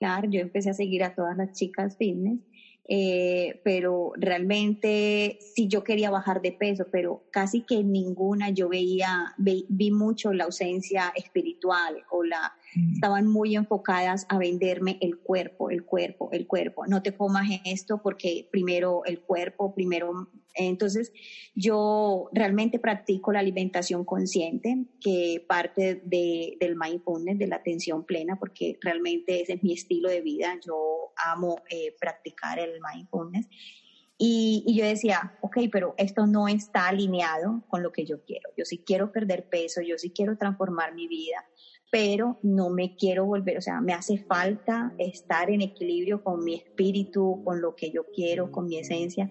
Claro, yo empecé a seguir a todas las chicas fitness eh, pero realmente sí yo quería bajar de peso, pero casi que ninguna yo veía, vi mucho la ausencia espiritual o la, mm. estaban muy enfocadas a venderme el cuerpo, el cuerpo, el cuerpo. No te comas esto porque primero el cuerpo, primero. Entonces, yo realmente practico la alimentación consciente, que parte de, del mindfulness, de la atención plena, porque realmente ese es mi estilo de vida. Yo amo eh, practicar el mindfulness. Y, y, yo decía, ok, pero esto no está alineado con lo que yo quiero. Yo sí quiero perder peso, yo sí quiero transformar mi vida, pero no me quiero volver, o sea, me hace falta estar en equilibrio con mi espíritu, con lo que yo quiero, con mi esencia.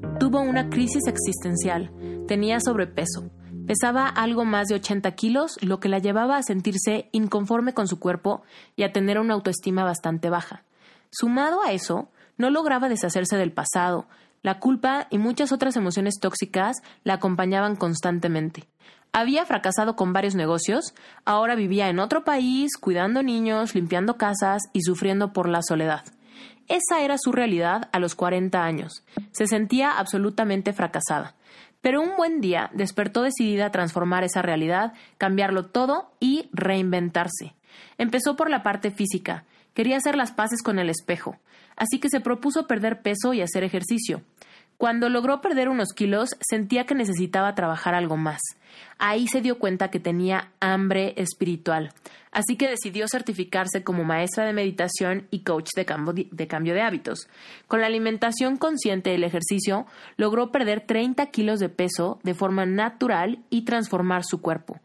Tuvo una crisis existencial. Tenía sobrepeso. Pesaba algo más de 80 kilos, lo que la llevaba a sentirse inconforme con su cuerpo y a tener una autoestima bastante baja. Sumado a eso, no lograba deshacerse del pasado. La culpa y muchas otras emociones tóxicas la acompañaban constantemente. Había fracasado con varios negocios, ahora vivía en otro país, cuidando niños, limpiando casas y sufriendo por la soledad. Esa era su realidad a los 40 años. Se sentía absolutamente fracasada. Pero un buen día despertó decidida a transformar esa realidad, cambiarlo todo y reinventarse. Empezó por la parte física. Quería hacer las paces con el espejo. Así que se propuso perder peso y hacer ejercicio. Cuando logró perder unos kilos, sentía que necesitaba trabajar algo más. Ahí se dio cuenta que tenía hambre espiritual, así que decidió certificarse como maestra de meditación y coach de cambio de, hábitos. Con la alimentación consciente y el ejercicio, logró perder 30 kilos de peso de forma natural y transformar su cuerpo.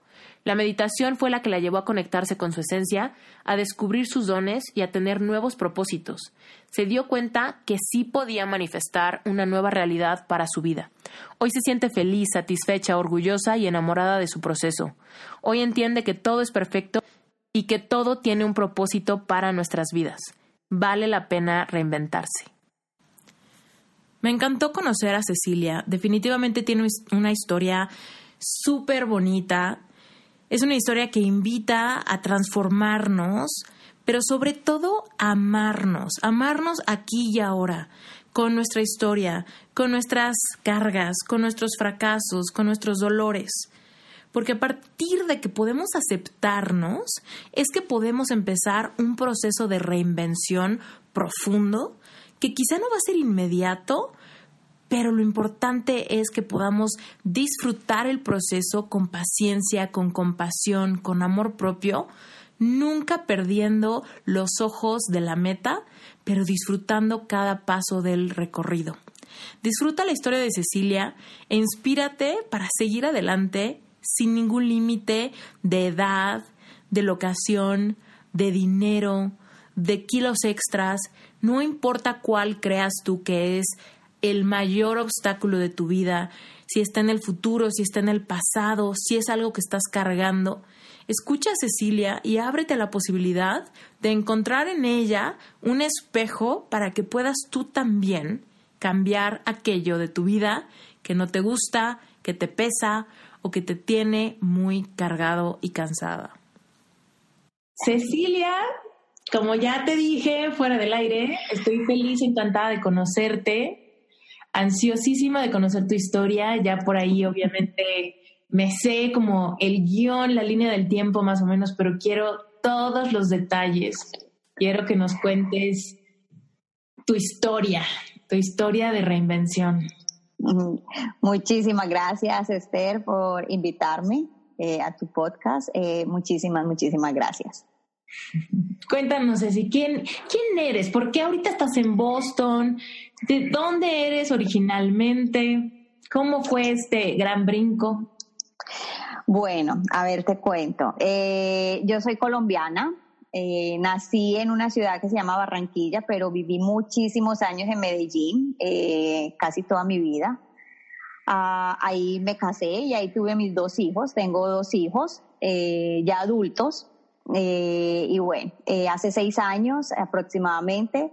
La meditación fue la que la llevó a conectarse con su esencia, a descubrir sus dones y a tener nuevos propósitos. Se dio cuenta que sí podía manifestar una nueva realidad para su vida. Hoy se siente feliz, satisfecha, orgullosa y enamorada de su proceso. Hoy entiende que todo es perfecto y que todo tiene un propósito para nuestras vidas. Vale la pena reinventarse. Me encantó conocer a Cecilia. Definitivamente tiene una historia súper bonita es una historia que invita a transformarnos, pero sobre todo amarnos, amarnos aquí y ahora, con nuestra historia, con nuestras cargas, con nuestros fracasos, con nuestros dolores. Porque a partir de que podemos aceptarnos, es que podemos empezar un proceso de reinvención profundo, que quizá no va a ser inmediato, pero lo importante es que podamos disfrutar el proceso con paciencia, con compasión, con amor propio, nunca perdiendo los ojos de la meta, pero disfrutando cada paso del recorrido. Disfruta la historia de Cecilia e inspírate para seguir adelante sin ningún límite de edad, de locación, de dinero, de kilos extras, no importa cuál creas tú que es el mayor obstáculo de tu vida, si está en el futuro, si está en el pasado, si es algo que estás cargando, escucha a Cecilia y ábrete la posibilidad de encontrar en ella un espejo para que puedas tú también cambiar aquello de tu vida que no te gusta, que te pesa o que te tiene muy cargado y cansada. Cecilia, como ya te dije fuera del aire, estoy feliz, encantada de conocerte ansiosísima de conocer tu historia. Ya por ahí, obviamente, me sé como el guion, la línea del tiempo más o menos, pero quiero todos los detalles. Quiero que nos cuentes tu historia, tu historia de reinvención. Muchísimas gracias, Esther, por invitarme. eh, a tu podcast. Eh, muchísimas, muchísimas gracias. Cuéntanos, Ceci, ¿quién, ¿quién eres? ¿Por qué ahorita estás en Boston? ¿De dónde eres originalmente? ¿Cómo fue este gran brinco? Bueno, a ver, te cuento. Eh, yo soy colombiana, eh, nací en una ciudad que se llama Barranquilla, pero viví muchísimos años en Medellín, eh, casi toda mi vida. Ah, ahí me casé y ahí tuve mis dos hijos. Tengo dos hijos ya adultos. Y bueno, hace seis años aproximadamente,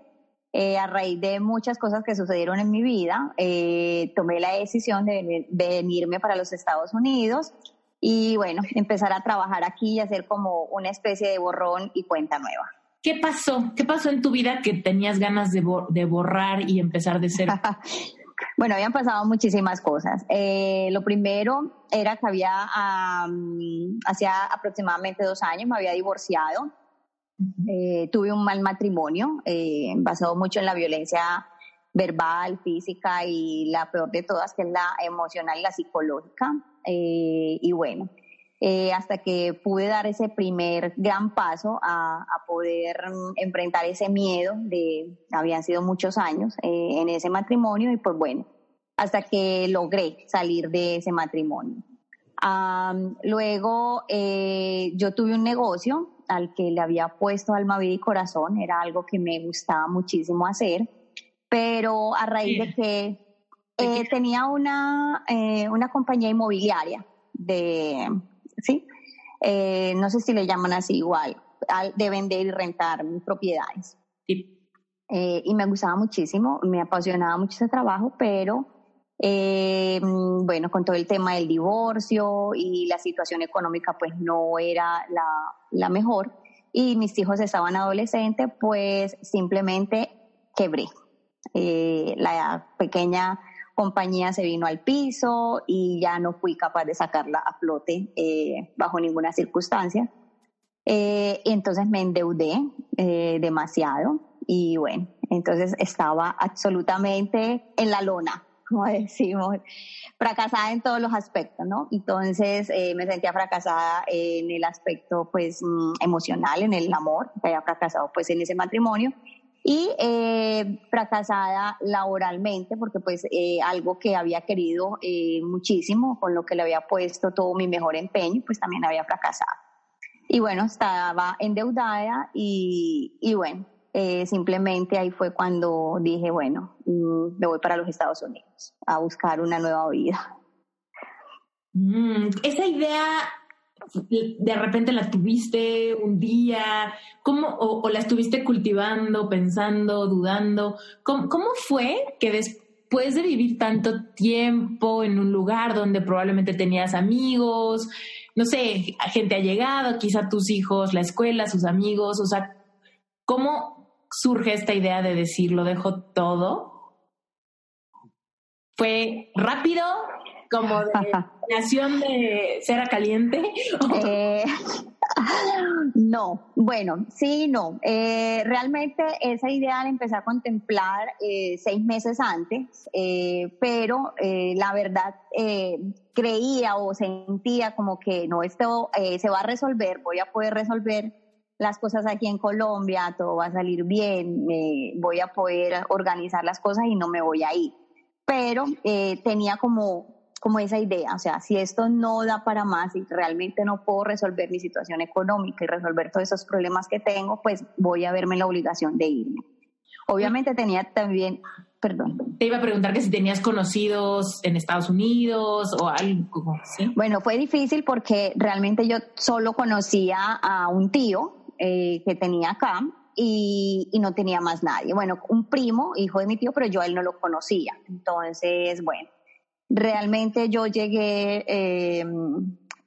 a raíz de muchas cosas que sucedieron en mi vida, tomé la decisión de venirme para los Estados Unidos y bueno, empezar a trabajar aquí y hacer como una especie de borrón y cuenta nueva. ¿Qué pasó? ¿Qué pasó en tu vida que tenías ganas de, borrar y empezar de cero? bueno, habían pasado muchísimas cosas. Eh, lo primero era que había, hacía aproximadamente dos años, me había divorciado. Eh, tuve un mal matrimonio, eh, basado mucho en la violencia verbal, física y la peor de todas, que es la emocional y la psicológica. Eh, y bueno, eh, hasta que pude dar ese primer gran paso a, poder enfrentar ese miedo de, habían sido muchos años eh, en ese matrimonio y pues bueno, hasta que logré salir de ese matrimonio. luego yo tuve un negocio al que le había puesto alma, vida y corazón, era algo que me gustaba muchísimo hacer, pero a raíz de que eh, tenía una, eh, una compañía inmobiliaria de, ¿sí? Eh, no sé si le llaman así igual, de vender y rentar propiedades. y me gustaba muchísimo, me apasionaba mucho ese trabajo, pero bueno, con todo el tema del divorcio y la situación económica, pues no era la, la mejor. Y mis hijos estaban adolescentes, pues simplemente quebré. la pequeña compañía se vino al piso y ya no fui capaz de sacarla a flote eh, bajo ninguna circunstancia. Eh, entonces me endeudé eh, demasiado y bueno, entonces estaba absolutamente en la lona, como decimos, fracasada en todos los aspectos, ¿no? Entonces me sentía fracasada en el aspecto pues mm, emocional, en el amor, que había fracasado pues en ese matrimonio y eh, fracasada laboralmente porque pues eh, algo que había querido eh, muchísimo, con lo que le había puesto todo mi mejor empeño, pues también había fracasado. Y bueno, estaba endeudada y, y bueno, simplemente ahí fue cuando dije, bueno, mm, me voy para los Estados Unidos a buscar una nueva vida. Mm, esa idea de repente la tuviste un día, ¿cómo, o, la estuviste cultivando, pensando, dudando? ¿Cómo, ¿Cómo, fue que después de vivir tanto tiempo en un lugar donde probablemente tenías amigos, no sé, gente ha llegado, quizá tus hijos, la escuela, sus amigos, o sea, ¿cómo surge esta idea de decir lo dejo todo? ¿Fue rápido? Como de nación de cera caliente? Eh, no, bueno, sí, no. Eh, realmente esa idea la empecé a contemplar eh, seis meses antes, pero la verdad creía o sentía como que no, esto se va a resolver, voy a poder resolver las cosas aquí en Colombia, todo va a salir bien, voy a poder organizar las cosas y no me voy a ir. Pero tenía como como esa idea, o sea, si esto no da para más y realmente no puedo resolver mi situación económica y resolver todos esos problemas que tengo, pues voy a verme la obligación de irme. Obviamente tenía también, perdón. Te iba a preguntar que si tenías conocidos en Estados Unidos o algo, ¿sí? Bueno, fue difícil porque realmente yo solo conocía a un tío eh, que tenía acá y, y, no tenía más nadie. Bueno, un primo, hijo de mi tío, pero yo a él no lo conocía. Entonces, bueno, realmente yo llegué eh,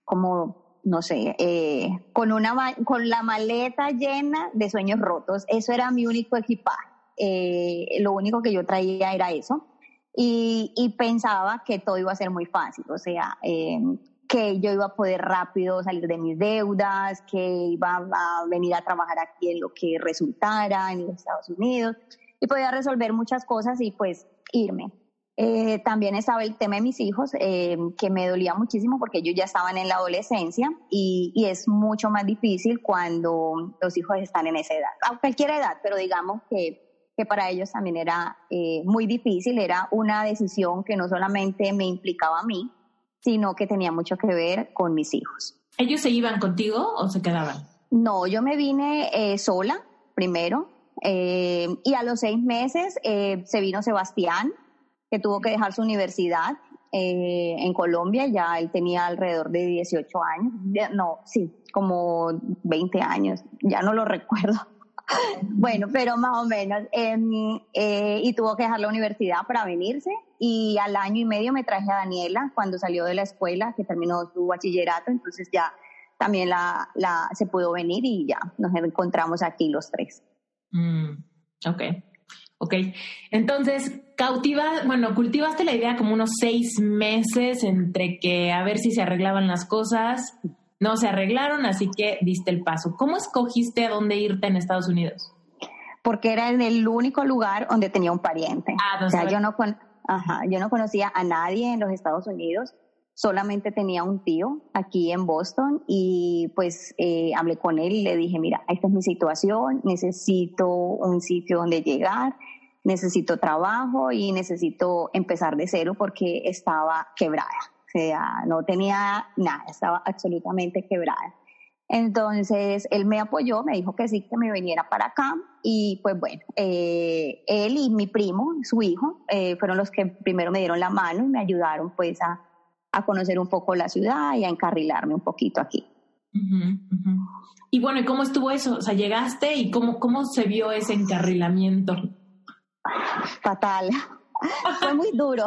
como, no sé, eh, con, una, con la maleta llena de sueños rotos. Eso era mi único equipaje. Eh, lo único que yo traía era eso. Y, y, pensaba que todo iba a ser muy fácil, o sea, que yo iba a poder rápido salir de mis deudas, que iba a venir a trabajar aquí en lo que resultara en los Estados Unidos y podía resolver muchas cosas y pues irme Eh, también estaba el tema de mis hijos, eh, que me dolía muchísimo porque ellos ya estaban en la adolescencia y, y, es mucho más difícil cuando los hijos están en esa edad, a cualquier edad, pero digamos que, que para ellos también era eh, muy difícil, era una decisión que no solamente me implicaba a mí, sino que tenía mucho que ver con mis hijos. ¿Ellos se iban contigo o se quedaban? No, yo me vine sola primero y a los seis meses se vino Sebastián que tuvo que dejar su universidad eh, en Colombia, ya él tenía alrededor de 18 años, no, sí, como 20 años, ya no lo recuerdo. bueno, pero más o menos, em, eh, y tuvo que dejar la universidad para venirse y al año y medio me traje a Daniela cuando salió de la escuela, que terminó su bachillerato, entonces ya también la, la se pudo venir y ya nos encontramos aquí los tres. Mm, ok. Ok, entonces cautiva, bueno, cultivaste la idea como unos seis meses entre que a ver si se arreglaban las cosas, no se arreglaron, así que diste el paso. ¿Cómo escogiste a dónde irte en Estados Unidos? Porque era en el único lugar donde tenía un pariente. Ah, o sea, yo no, Ajá, yo no conocía a nadie en los Estados Unidos, solamente tenía un tío aquí en Boston y pues eh, hablé con él y le dije, mira, esta es mi situación, necesito un sitio donde llegar, necesito trabajo y necesito empezar de cero porque estaba quebrada, o sea, no tenía nada, estaba absolutamente quebrada. Entonces él me apoyó, me dijo que sí, que me viniera para acá y pues bueno, eh, él y mi primo, su hijo, eh, fueron los que primero me dieron la mano y me ayudaron pues a a conocer un poco la ciudad y a encarrilarme un poquito aquí. Y bueno, ¿y cómo estuvo eso? O sea, llegaste y cómo, cómo se vio ese encarrilamiento. Fatal. Fue muy duro.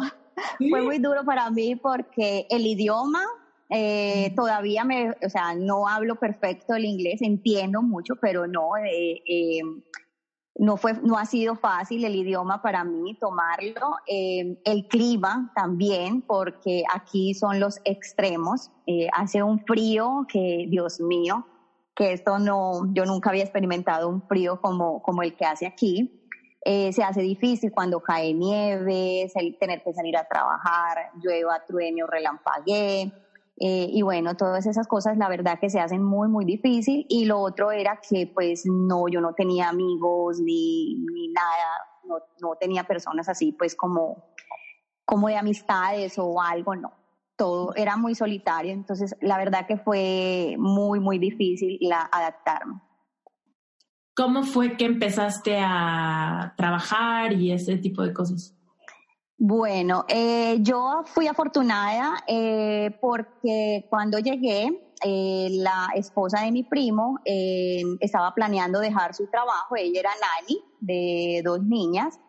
Fue muy duro para mí porque el idioma eh, todavía me, o sea, no hablo perfecto el inglés, entiendo mucho, pero no, eh, eh, no fue, no ha sido fácil el idioma para mí tomarlo. Eh, el clima también, porque aquí son los extremos. Eh, hace un frío que, Dios mío, que esto no, yo nunca había experimentado un frío como, como el que hace aquí. Eh, se hace difícil cuando cae nieve, tener que salir a trabajar, llueva, trueno, relampaguee. Eh, y bueno, todas esas cosas la verdad que se hacen muy, muy difícil. Y lo otro era que pues no, yo no tenía amigos ni, ni nada, no, no, tenía personas así pues como, como de amistades o algo, no. Todo era muy solitario, entonces la verdad que fue muy, muy difícil la, adaptarme. ¿Cómo fue que empezaste a trabajar y ese tipo de cosas? Bueno, eh, yo fui afortunada eh, porque cuando llegué, eh, la esposa de mi primo estaba planeando dejar su trabajo, ella era nani de dos niñas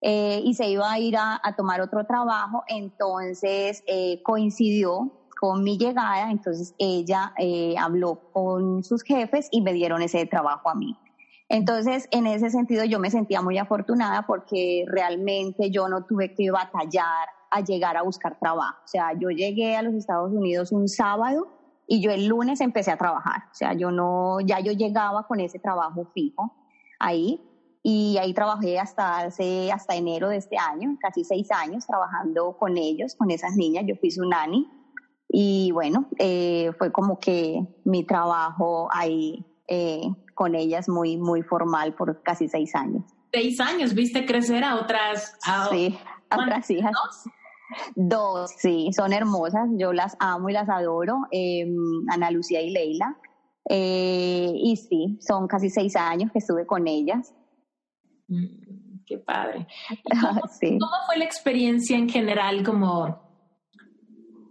y se iba a ir a, a tomar otro trabajo, entonces coincidió con mi llegada, entonces ella habló con sus jefes y me dieron ese trabajo a mí. Entonces, en ese sentido, yo me sentía muy afortunada porque realmente yo no tuve que batallar a llegar a buscar trabajo. O sea, yo llegué a los Estados Unidos un sábado y yo el lunes empecé a trabajar. O sea, yo no, ya yo llegaba con ese trabajo fijo ahí y ahí trabajé hasta hace, hasta enero de este año, casi seis años trabajando con ellos, con esas niñas. Yo fui su nani y bueno, eh, fue como que mi trabajo ahí eh, con ellas muy, muy formal por casi seis años. Seis años, viste crecer a otras, sí, a otras hijas. Dos? sí, son hermosas, yo las amo y las adoro, em, Ana Lucía y Leila. Eh, y sí, son casi seis años que estuve con ellas. Mm, qué padre. ¿Cómo fue la experiencia en general como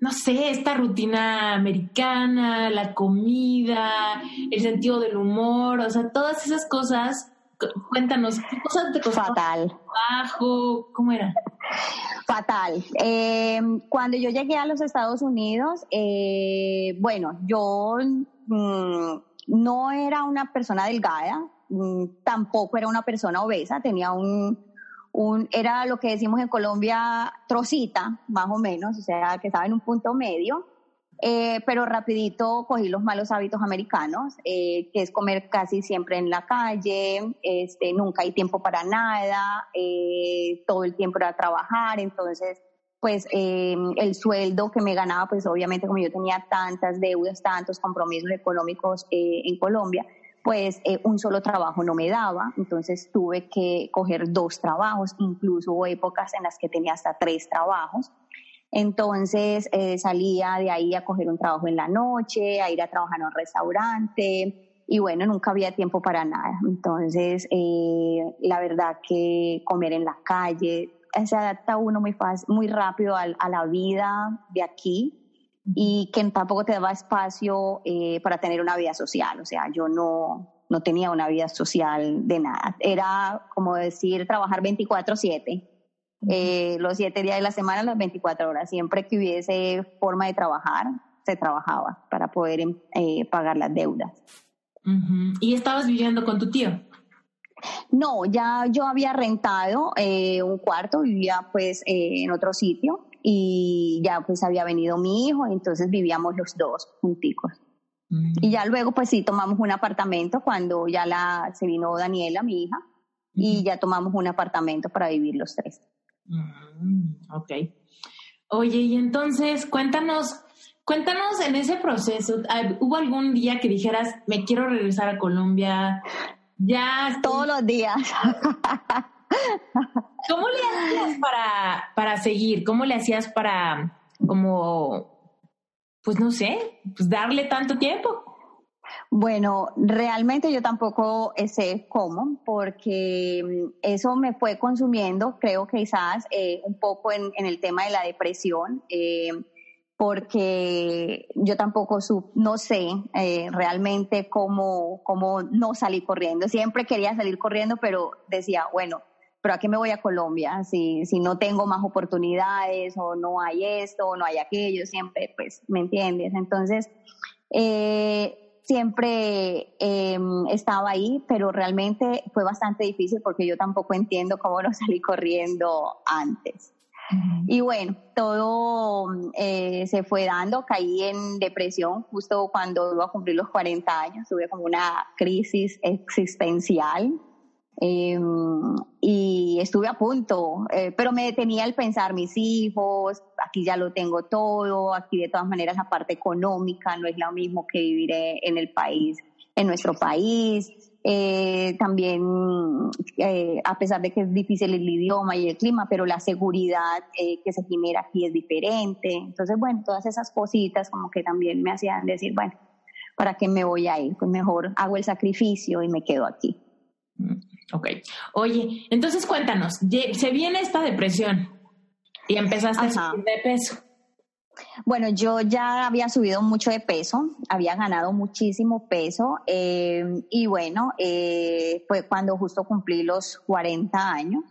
no sé, esta rutina americana, la comida, el sentido del humor, o sea, todas esas cosas. Cuéntanos, ¿qué cosas te costaron? Fatal. Trabajo, ¿cómo era? Fatal. Eh, cuando yo llegué a los Estados Unidos, eh, bueno, yo mm, no era una persona delgada, mm, tampoco era una persona obesa, tenía un, un, era lo que decimos en Colombia trocita, más o menos, o sea, que estaba en un punto medio. Eh, pero rapidito cogí los malos hábitos americanos, eh, que es comer casi siempre en la calle, este, nunca hay tiempo para nada, eh, todo el tiempo era trabajar, entonces pues el sueldo que me ganaba, pues obviamente como yo tenía tantas deudas, tantos compromisos económicos en Colombia, pues un solo trabajo no me daba, entonces tuve que coger dos trabajos, incluso hubo épocas en las que tenía hasta tres trabajos. Entonces eh, salía de ahí a coger un trabajo en la noche, a ir a trabajar en un restaurante y bueno, nunca había tiempo para nada. Entonces, eh, la verdad que comer en la calle, se adapta uno muy fácil, muy rápido a, la vida de aquí y que tampoco te daba espacio eh, para tener una vida social. O sea, yo no, no tenía una vida social de nada. Era como decir trabajar 24/7 eh, los siete días de la semana, las 24 horas. Siempre que hubiese forma de trabajar, se trabajaba para poder em, eh, pagar las deudas. ¿Y estabas viviendo con tu tío? No, ya yo había rentado eh, un cuarto, vivía pues en otro sitio y ya pues había venido mi hijo, entonces vivíamos los dos junticos. Y ya luego pues sí tomamos un apartamento cuando ya la, se vino Daniela, mi hija, y ya tomamos un apartamento para vivir los tres. Mm, ok. Oye, y entonces cuéntanos, cuéntanos en ese proceso, ¿hubo algún día que dijeras, me quiero regresar a Colombia? Ya. Todos los días. ¿Cómo le hacías para, para seguir? ¿Cómo le hacías para, como, pues no sé, pues darle tanto tiempo? Bueno, realmente yo tampoco sé cómo, porque mm, eso me fue consumiendo, creo que quizás eh, un poco en, el tema de la depresión, eh, porque yo tampoco no sé eh, realmente cómo, cómo no salí corriendo. Siempre quería salir corriendo, pero decía, bueno, pero ¿a qué me voy a Colombia? Si, si no tengo más oportunidades o no hay esto o no hay aquello, siempre, pues, ¿me entiendes? Entonces, eh, siempre em, estaba ahí, pero realmente fue bastante difícil porque yo tampoco entiendo cómo no salí corriendo antes. Y bueno, todo eh, se fue dando, caí en depresión justo cuando iba a cumplir los 40 años, tuve como una crisis existencial Em, y estuve a punto, eh, pero me detenía el pensar mis hijos, aquí ya lo tengo todo, aquí de todas maneras la parte económica no es lo mismo que vivir en el país, en nuestro país. Eh, también, eh, a pesar de que es difícil el idioma y el clima, pero la seguridad que se genera aquí es diferente. Entonces, bueno, todas esas cositas como que también me hacían decir, bueno, ¿para qué me voy a ir? Pues mejor hago el sacrificio y me quedo aquí. Ok. Oye, entonces cuéntanos, se viene esta depresión y empezaste a subir de peso. Bueno, yo ya había subido mucho de peso, había ganado muchísimo peso eh, y bueno, eh, fue cuando justo cumplí los 40 años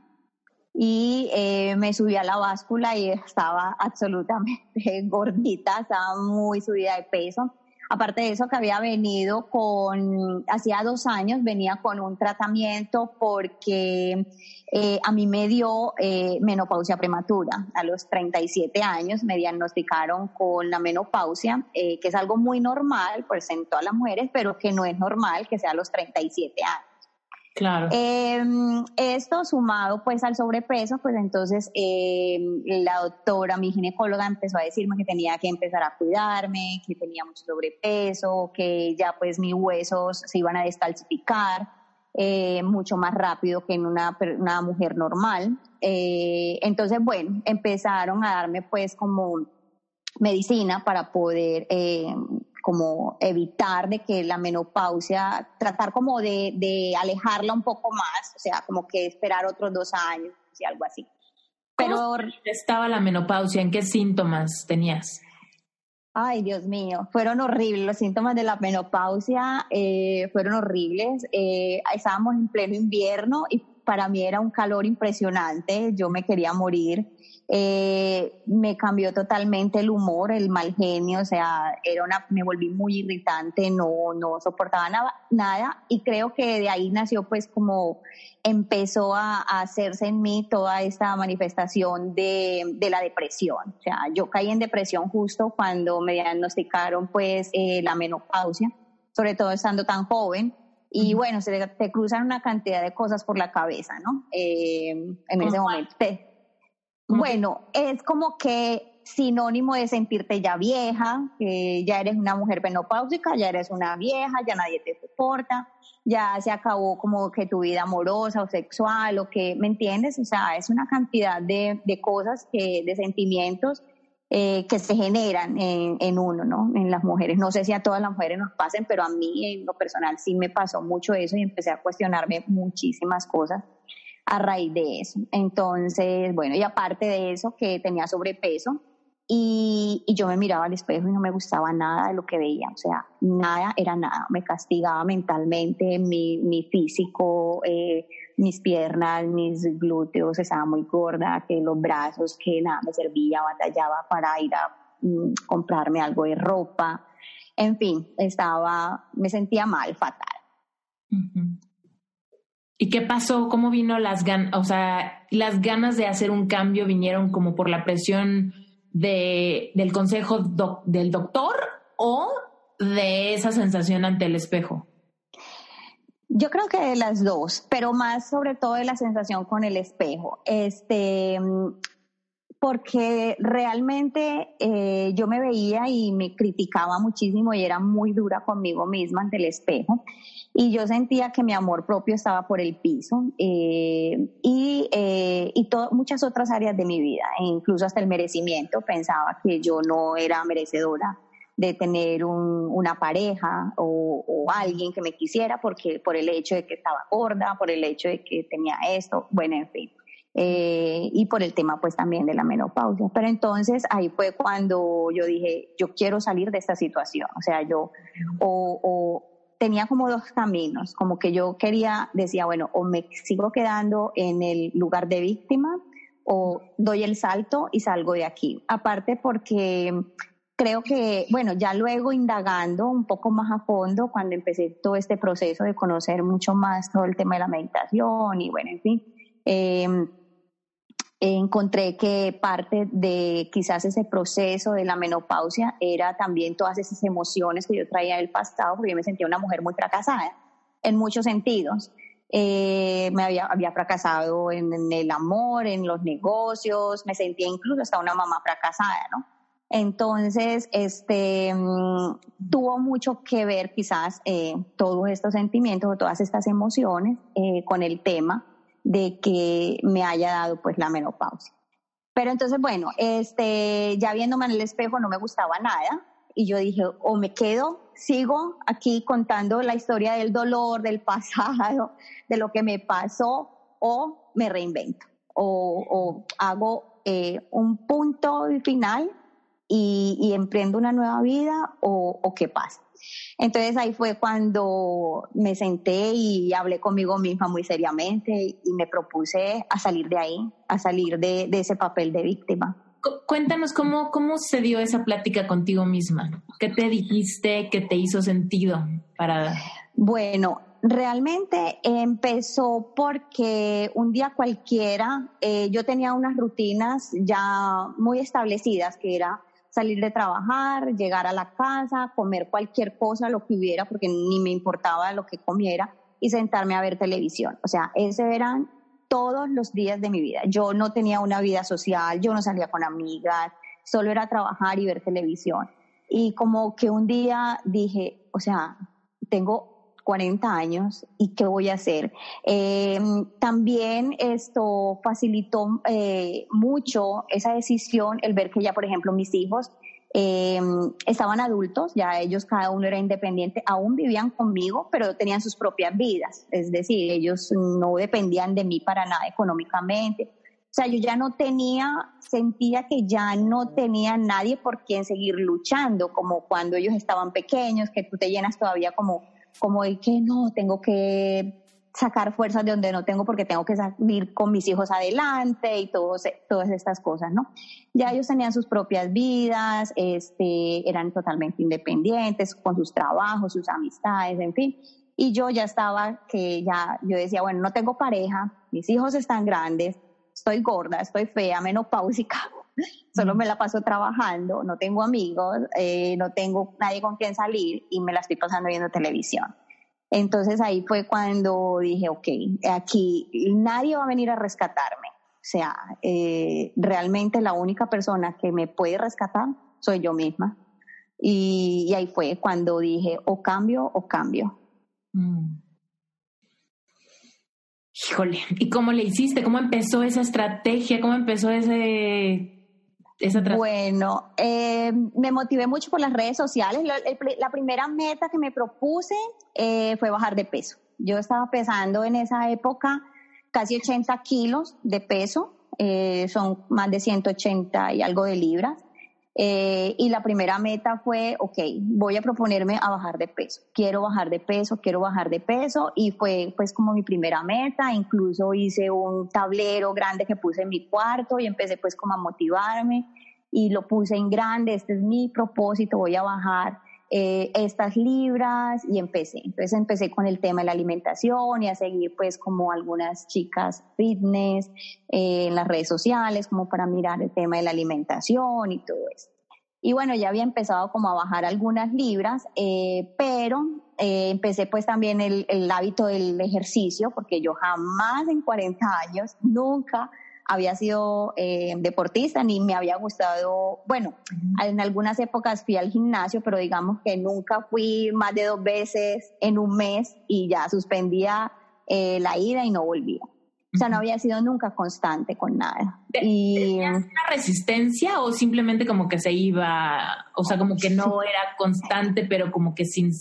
y eh, me subí a la báscula y estaba absolutamente gordita, estaba muy subida de peso. Aparte de eso, que había venido con, hacía dos años, venía con un tratamiento porque eh, a mí me dio eh, menopausia prematura. A los 37 años me diagnosticaron con la menopausia, eh, que es algo muy normal, pues en todas las mujeres, pero que no es normal que sea a los 37 años. Claro. Em, esto sumado pues al sobrepeso, pues entonces em, la doctora, mi ginecóloga, empezó a decirme que tenía que empezar a cuidarme, que tenía mucho sobrepeso, que ya pues mis huesos se iban a descalcificar eh, mucho más rápido que en una, una mujer normal. Eh, entonces, bueno, empezaron a darme pues como medicina para poder eh, como evitar de que la menopausia, tratar como de, de, alejarla un poco más, o sea, como que esperar otros dos años y algo así. Pero ¿Cómo estaba la menopausia? ¿En qué síntomas tenías? Ay, Dios mío, fueron horribles. Los síntomas de la menopausia eh, fueron horribles. Eh, estábamos en pleno invierno y para mí era un calor impresionante, yo me quería morir. Eh, me cambió totalmente el humor, el mal genio, o sea, era una, me volví muy irritante, no, no soportaba nada, nada y creo que de ahí nació pues como empezó a, hacerse en mí toda esta manifestación de, de, la depresión. O sea, yo caí en depresión justo cuando me diagnosticaron pues eh, la menopausia, sobre todo estando tan joven. Y bueno, se te, cruzan una cantidad de cosas por la cabeza, ¿no? Eh, en ese momento. Bueno, es como que sinónimo de sentirte ya vieja, que ya eres una mujer menopáusica, ya eres una vieja, ya nadie te soporta, ya se acabó como que tu vida amorosa o sexual o que, ¿me entiendes? O sea, es una cantidad de, de cosas, que, de sentimientos eh, que se generan en, en, uno, ¿no? En las mujeres. No sé si a todas las mujeres nos pasen, pero a mí en lo personal sí me pasó mucho eso y empecé a cuestionarme muchísimas cosas a raíz de eso. Entonces, bueno, y aparte de eso, que tenía sobrepeso y, yo me miraba al espejo y no me gustaba nada de lo que veía, o sea, nada era nada, me castigaba mentalmente, mi, mi físico, eh, mis piernas, mis glúteos, estaba muy gorda, que los brazos, que nada me servía, batallaba para ir a mm, comprarme algo de ropa, en fin, estaba, me sentía mal, fatal. ¿Y qué pasó? ¿Cómo vino las ganas? O sea, las ganas de hacer un cambio vinieron como por la presión de, del consejo del doctor o de esa sensación ante el espejo? Yo creo que de las dos, pero más sobre todo de la sensación con el espejo. Este, porque realmente eh, yo me veía y me criticaba muchísimo y era muy dura conmigo misma ante el espejo y yo sentía que mi amor propio estaba por el piso eh, y, eh, y muchas otras áreas de mi vida, e incluso hasta el merecimiento, pensaba que yo no era merecedora de tener una pareja o, o, alguien que me quisiera porque por el hecho de que estaba gorda, por el hecho de que tenía esto, bueno, en fin. Eh, y por el tema pues también de la menopausia. Pero entonces ahí fue cuando yo dije, yo quiero salir de esta situación, o sea, yo o, tenía como dos caminos, como que yo quería, decía, bueno, o me sigo quedando en el lugar de víctima o doy el salto y salgo de aquí. Aparte porque creo que, bueno, ya luego indagando un poco más a fondo, cuando empecé todo este proceso de conocer mucho más todo el tema de la meditación y bueno, en fin, eh, encontré que parte de quizás ese proceso de la menopausia era también todas esas emociones que yo traía del pasado, porque yo me sentía una mujer muy fracasada en muchos sentidos. Eh, me había fracasado en, el amor, en los negocios, me sentía incluso hasta una mamá fracasada, ¿no? Entonces, este, mm, tuvo mucho que ver quizás eh, todos estos sentimientos o todas estas emociones eh, con el tema de que me haya dado pues la menopausia. Pero entonces, bueno, este, ya viéndome en el espejo no me gustaba nada y yo dije, o me quedo, sigo aquí contando la historia del dolor, del pasado, de lo que me pasó, o me reinvento, o, hago eh, un punto final y, y, emprendo una nueva vida, o, o qué pasa. Entonces ahí fue cuando me senté y hablé conmigo misma muy seriamente y me propuse a salir de ahí, a salir de, ese papel de víctima. Cuéntanos cómo, cómo se dio esa plática contigo misma. ¿Qué te dijiste que te hizo sentido para... Bueno, realmente empezó porque un día cualquiera eh, yo tenía unas rutinas ya muy establecidas que era salir de trabajar, llegar a la casa, comer cualquier cosa, lo que hubiera, porque ni me importaba lo que comiera, y sentarme a ver televisión. O sea, ese eran todos los días de mi vida. Yo no tenía una vida social, yo no salía con amigas, solo era trabajar y ver televisión. Y como que un día dije, o sea, tengo 40 años y qué voy a hacer. Em, también esto facilitó eh, mucho esa decisión, el ver que ya, por ejemplo, mis hijos em, estaban adultos, ya ellos cada uno era independiente, aún vivían conmigo, pero tenían sus propias vidas, es decir, ellos no dependían de mí para nada económicamente. O sea, yo ya no tenía, sentía que ya no tenía nadie por quien seguir luchando, como cuando ellos estaban pequeños, que tú te llenas todavía como como de que no, tengo que sacar fuerzas de donde no tengo porque tengo que salir con mis hijos adelante y todos, todas estas cosas, ¿no? Ya ellos tenían sus propias vidas, este, eran totalmente independientes con sus trabajos, sus amistades, en fin. Y yo ya estaba que ya, yo decía, bueno, no tengo pareja, mis hijos están grandes, estoy gorda, estoy fea, menopáusica, solo me la paso trabajando, no tengo amigos, eh, no tengo nadie con quien salir y me la estoy pasando viendo televisión. Entonces ahí fue cuando dije, ok, aquí nadie va a venir a rescatarme. O sea, eh, realmente la única persona que me puede rescatar soy yo misma. Y, ahí fue cuando dije, o cambio o cambio. Mm. Híjole, ¿y cómo le hiciste? ¿Cómo empezó esa estrategia? ¿Cómo empezó ese bueno, eh, me motivé mucho por las redes sociales. La, primera meta que me propuse eh, fue bajar de peso. Yo estaba pesando en esa época casi 80 kilos de peso, eh, son más de 180 y algo de libras. Eh, y la primera meta fue, ok, voy a proponerme a bajar de peso. Quiero bajar de peso, quiero bajar de peso. Y fue pues como mi primera meta. Incluso hice un tablero grande que puse en mi cuarto y empecé pues como a motivarme y lo puse en grande. Este es mi propósito, voy a bajar. Eh, estas libras y empecé. Entonces empecé con el tema de la alimentación y a seguir pues como algunas chicas fitness eh, en las redes sociales como para mirar el tema de la alimentación y todo eso. Y bueno, ya había empezado como a bajar algunas libras, eh, pero empecé pues también el, hábito del ejercicio porque yo jamás en 40 años, nunca había sido eh, deportista ni me había gustado, bueno, en algunas épocas fui al gimnasio, pero digamos que nunca fui más de dos veces en un mes y ya suspendía eh, la ida y no volvía. O sea, no había sido nunca constante con nada. Y una resistencia o simplemente como que se iba, o sea, como que no era constante, pero como que sin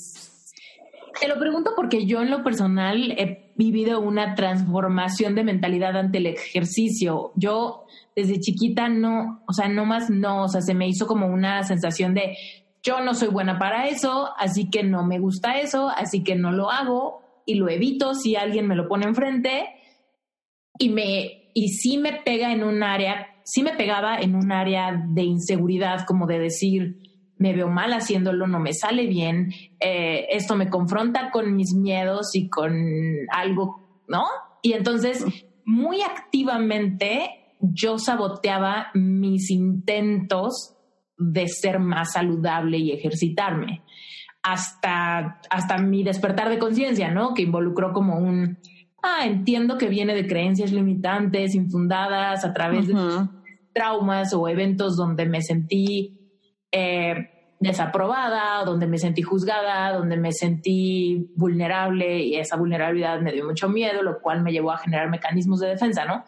te lo pregunto porque yo en lo personal he vivido una transformación de mentalidad ante el ejercicio. Yo desde chiquita no, o sea, no más no, o sea, se me hizo como una sensación de yo no soy buena para eso, así que no me gusta eso, así que no lo hago y lo evito si alguien me lo pone enfrente y me y sí me pega en un área, sí me pegaba en un área de inseguridad como de decir me veo mal haciéndolo, no me sale bien, eh, esto me confronta con mis miedos y con algo, ¿no? Y entonces, muy activamente, yo saboteaba mis intentos de ser más saludable y ejercitarme. Hasta, hasta mi despertar de conciencia, ¿no? Que involucró como un, ah, entiendo que viene de creencias limitantes, infundadas a través de traumas o eventos donde me sentí eh, desaprobada, donde me sentí juzgada, donde me sentí vulnerable y esa vulnerabilidad me dio mucho miedo, lo cual me llevó a generar mecanismos de defensa, ¿no?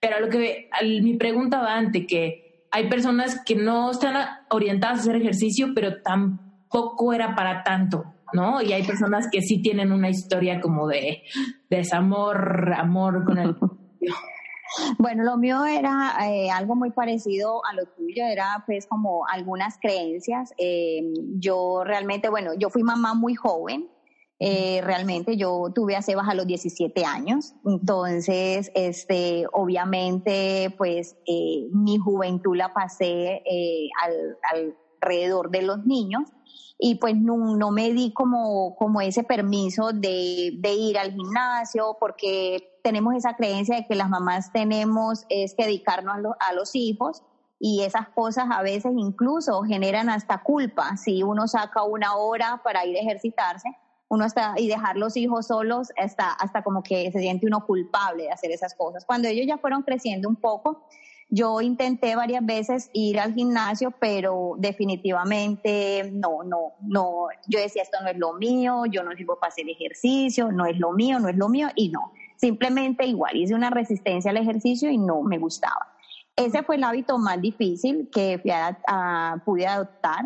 Pero lo que mi pregunta ante que hay personas que no están orientadas a hacer ejercicio, pero tampoco era para tanto, ¿no? Y hay personas que sí tienen una historia como de desamor, amor con el Bueno, lo mío era eh, algo muy parecido a lo tuyo, era pues como algunas creencias. Eh, yo realmente, bueno, yo fui mamá muy joven, eh, realmente yo tuve a Sebas a los 17 años, entonces, este, obviamente, pues mi juventud la pasé alrededor de los niños y pues no, me di como, como ese permiso de, de, ir al gimnasio porque tenemos esa creencia de que las mamás tenemos es que dedicarnos a, los hijos y esas cosas a veces incluso generan hasta culpa si uno saca una hora para ir a ejercitarse uno está y dejar los hijos solos hasta hasta como que se siente uno culpable de hacer esas cosas cuando ellos ya fueron creciendo un poco yo intenté varias veces ir al gimnasio, pero definitivamente no, no, no. Yo decía, esto no es lo mío, yo no sirvo para hacer ejercicio, no es lo mío, no es lo mío, y no. Simplemente igual hice una resistencia al ejercicio y no me gustaba. Ese fue el hábito más difícil que pude adoptar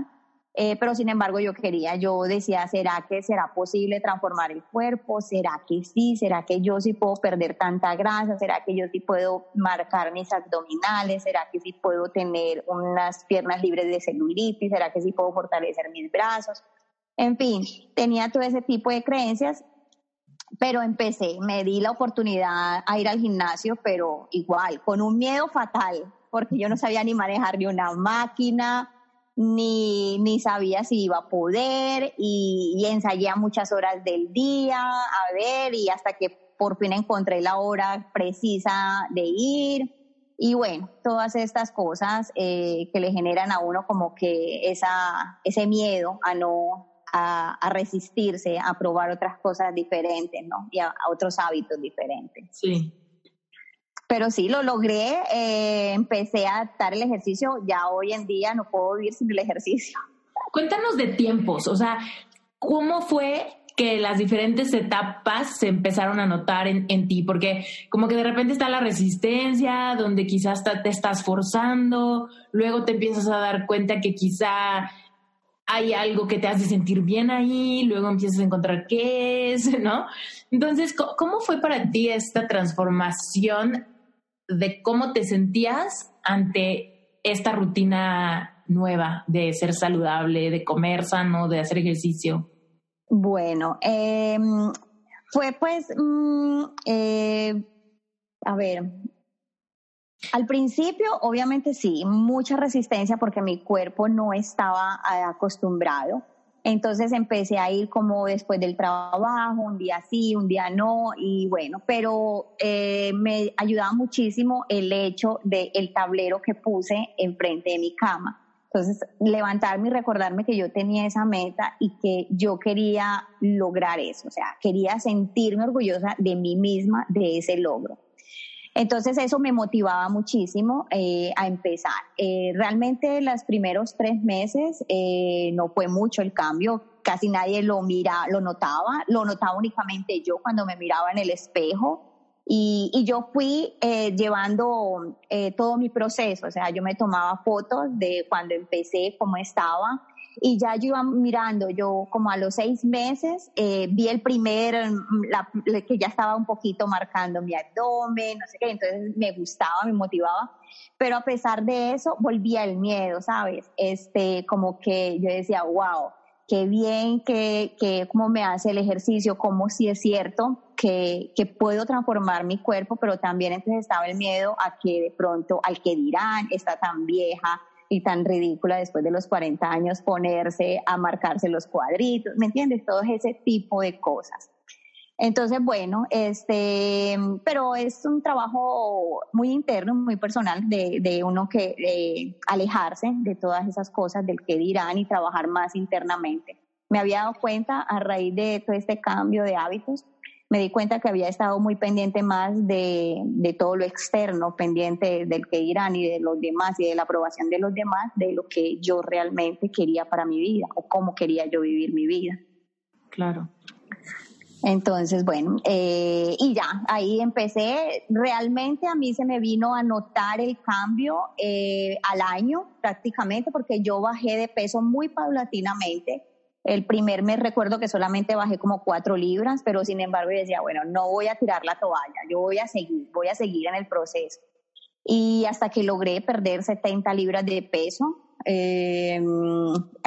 eh, pero sin embargo yo quería, yo decía, ¿será que será posible transformar el cuerpo? ¿Será que sí? ¿Será que yo sí puedo perder tanta grasa? ¿Será que yo sí puedo marcar mis abdominales? ¿Será que sí puedo tener unas piernas libres de celulitis? ¿Será que sí puedo fortalecer mis brazos? En fin, tenía todo ese tipo de creencias pero empecé, me di la oportunidad a ir al gimnasio, pero igual, con un miedo fatal, porque yo no sabía ni manejar ni una máquina, ni, ni sabía si iba a poder, y, y ensayé a muchas horas del día, a ver, y hasta que por fin encontré la hora precisa de ir. Y bueno, todas estas cosas eh, que le generan a uno como que esa, ese miedo a no a, resistirse, a probar otras cosas diferentes, ¿no? Y a, otros hábitos diferentes. Sí. Pero sí, lo logré, eh, empecé a adaptar el ejercicio, ya hoy en día no puedo vivir sin el ejercicio. Cuéntanos de tiempos, o sea, ¿cómo fue que las diferentes etapas se empezaron a notar en, en, ti, porque como que de repente está la resistencia, donde quizás te estás forzando, luego te empiezas a dar cuenta que quizá hay algo que te hace sentir bien ahí, luego empiezas a encontrar qué es, ¿no? Entonces, ¿cómo fue para ti esta transformación de cómo te sentías ante esta rutina nueva de ser saludable, de comer sano, de hacer ejercicio? Bueno, em, fue pues, mm, eh, a ver, al principio, obviamente sí, mucha resistencia porque mi cuerpo no estaba eh, acostumbrado. Entonces empecé a ir como después del trabajo, un día sí, un día no, y bueno, pero eh, me ayudaba muchísimo el hecho del el tablero que puse enfrente de mi cama. Entonces, levantarme y recordarme que yo tenía esa meta y que yo quería lograr eso, o sea, quería sentirme orgullosa de mí misma, de ese logro. Entonces eso me motivaba muchísimo eh, a empezar. Eh, realmente los primeros tres meses eh, no fue mucho el cambio, casi nadie lo mira, lo notaba, lo notaba únicamente yo cuando me miraba en el espejo. Y, y yo fui llevando todo mi proceso, o sea, yo me tomaba fotos de cuando empecé, cómo estaba, y ya yo iba mirando, yo como a los seis meses eh, vi el primer, mm, la, que ya estaba un poquito marcando mi abdomen, no sé qué, entonces me gustaba, me motivaba, pero a pesar de eso volvía el miedo, ¿sabes? Este, como que yo decía, wow, qué bien que, que cómo me hace el ejercicio, cómo si es cierto que, que puedo transformar mi cuerpo, pero también entonces estaba el miedo a que de pronto, al que dirán, está tan vieja, y tan ridícula después de los 40 años ponerse a marcarse los cuadritos, ¿me entiendes? Todo ese tipo de cosas. Entonces, bueno, este, pero es un trabajo muy interno, muy personal de, de uno que alejarse de todas esas cosas del que dirán y trabajar más internamente. Me había dado cuenta a raíz de todo este cambio de hábitos me di cuenta que había estado muy pendiente más de, de, todo lo externo, pendiente del que dirán y de los demás y de la aprobación de los demás, de lo que yo realmente quería para mi vida o cómo quería yo vivir mi vida. Claro. Entonces, bueno, eh, y ya, ahí empecé. Realmente a mí se me vino a notar el cambio eh, al año prácticamente porque yo bajé de peso muy paulatinamente el primer mes recuerdo que solamente bajé como cuatro libras, pero sin embargo decía, bueno, no voy a tirar la toalla, yo voy a seguir, voy a seguir en el proceso. Y hasta que logré perder 70 libras de peso, eh,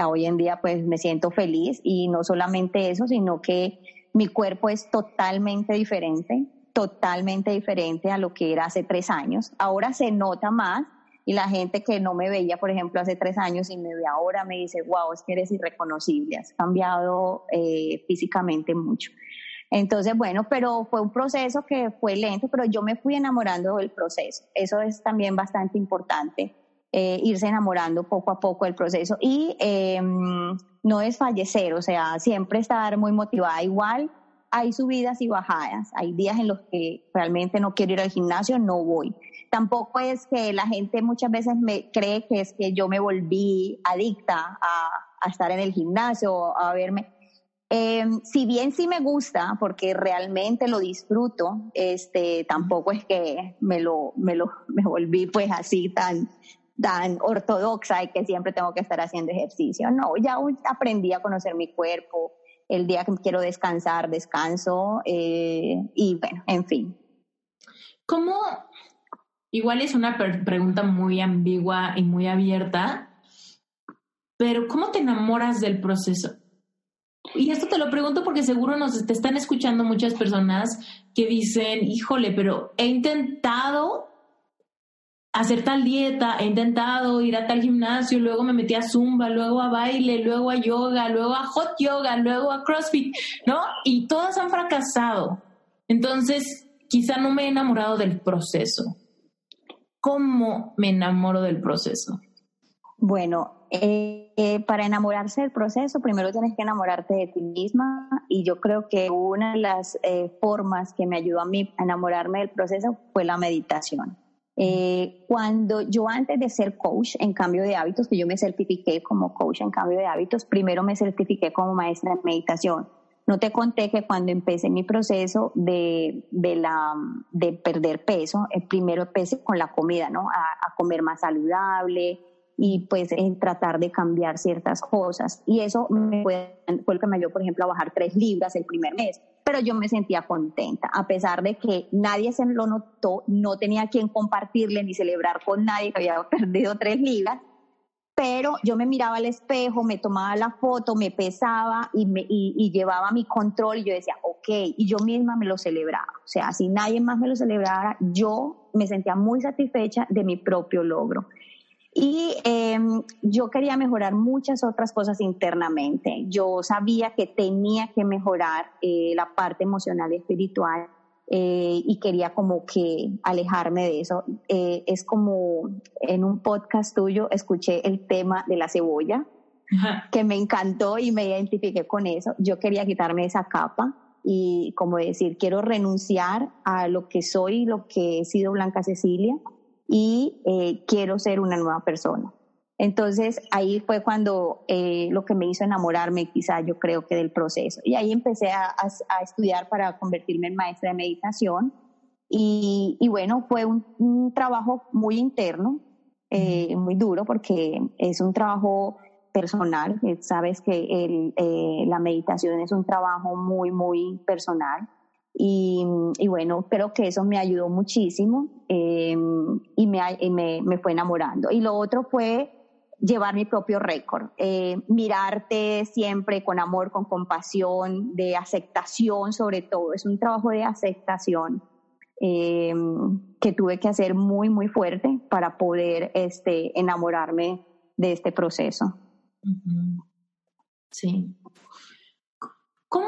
hoy en día pues me siento feliz y no solamente eso, sino que mi cuerpo es totalmente diferente, totalmente diferente a lo que era hace tres años. Ahora se nota más y la gente que no me veía, por ejemplo, hace tres años y me ve ahora, me dice, wow, es que eres irreconocible, has cambiado eh, físicamente mucho. Entonces, bueno, pero fue un proceso que fue lento, pero yo me fui enamorando del proceso. Eso es también bastante importante, eh, irse enamorando poco a poco del proceso y em, no desfallecer, o sea, siempre estar muy motivada. Igual hay subidas y bajadas, hay días en los que realmente no quiero ir al gimnasio, no voy tampoco es que la gente muchas veces me cree que es que yo me volví adicta a, estar en el gimnasio, a verme. Em, si bien sí me gusta, porque realmente lo disfruto, este, tampoco es que me lo, me lo, me volví pues así tan, tan ortodoxa y que siempre tengo que estar haciendo ejercicio. No, ya aprendí a conocer mi cuerpo. El día que quiero descansar, descanso. Eh, y bueno, en fin. ¿Cómo, Igual es una pregunta muy ambigua y muy abierta, pero ¿cómo te enamoras del proceso? y esto te lo pregunto porque seguro nos te están escuchando muchas personas que dicen, híjole, pero he intentado hacer tal dieta, he intentado ir a tal gimnasio, luego me metí a zumba, luego a baile, luego a yoga, luego a hot yoga, luego a CrossFit, ¿no? Y todas han fracasado. Entonces, quizá no me he enamorado del proceso. ¿Cómo me enamoro del proceso? Bueno, eh, eh, para enamorarse del proceso, primero tienes que enamorarte de ti misma y yo creo que una de las eh, formas que me ayudó a mí a enamorarme del proceso fue la meditación. cuando yo antes de ser coach en cambio de hábitos, que yo me certifiqué como coach en cambio de hábitos, primero me certifiqué como maestra de meditación. No te conté que cuando empecé mi proceso de, de, la, de perder peso, primero empecé con la comida, ¿no? a comer más saludable, y pues en tratar de cambiar ciertas cosas. Y eso me fue, fue lo que me ayudó, por ejemplo, a bajar tres libras el primer mes. Pero yo me sentía contenta, a pesar de que nadie se lo notó, no tenía quien compartirle ni celebrar con nadie que había perdido tres libras. Pero yo me miraba al espejo, me tomaba la foto, me pesaba y, me, y, y llevaba mi control y yo decía, ok, y yo misma me lo celebraba. O sea, si nadie más me lo celebrara, yo me sentía muy satisfecha de mi propio logro. Y em, yo quería mejorar muchas otras cosas internamente. Yo sabía que tenía que mejorar eh, la parte emocional y espiritual eh, y quería como que alejarme de eso. Eh, es como en un podcast tuyo escuché el tema de la cebolla, que me encantó y me identifiqué con eso. Yo quería quitarme esa capa y como decir, quiero renunciar a lo que soy, lo que he sido Blanca Cecilia y eh, quiero ser una nueva persona. Entonces ahí fue cuando eh, lo que me hizo enamorarme quizá yo creo que del proceso. Y ahí empecé a, estudiar para convertirme en maestra de meditación. Y, bueno, fue un, trabajo muy interno, eh, muy duro porque es un trabajo personal. Sabes que la meditación es un trabajo muy, muy personal. Y, bueno, creo que eso me ayudó muchísimo em, y, me, me, fue enamorando. Y lo otro fue llevar mi propio récord, eh, mirarte siempre con amor, con compasión, de aceptación sobre todo. Es un trabajo de aceptación em, que tuve que hacer muy, muy fuerte para poder este, enamorarme de este proceso. Sí. ¿Cómo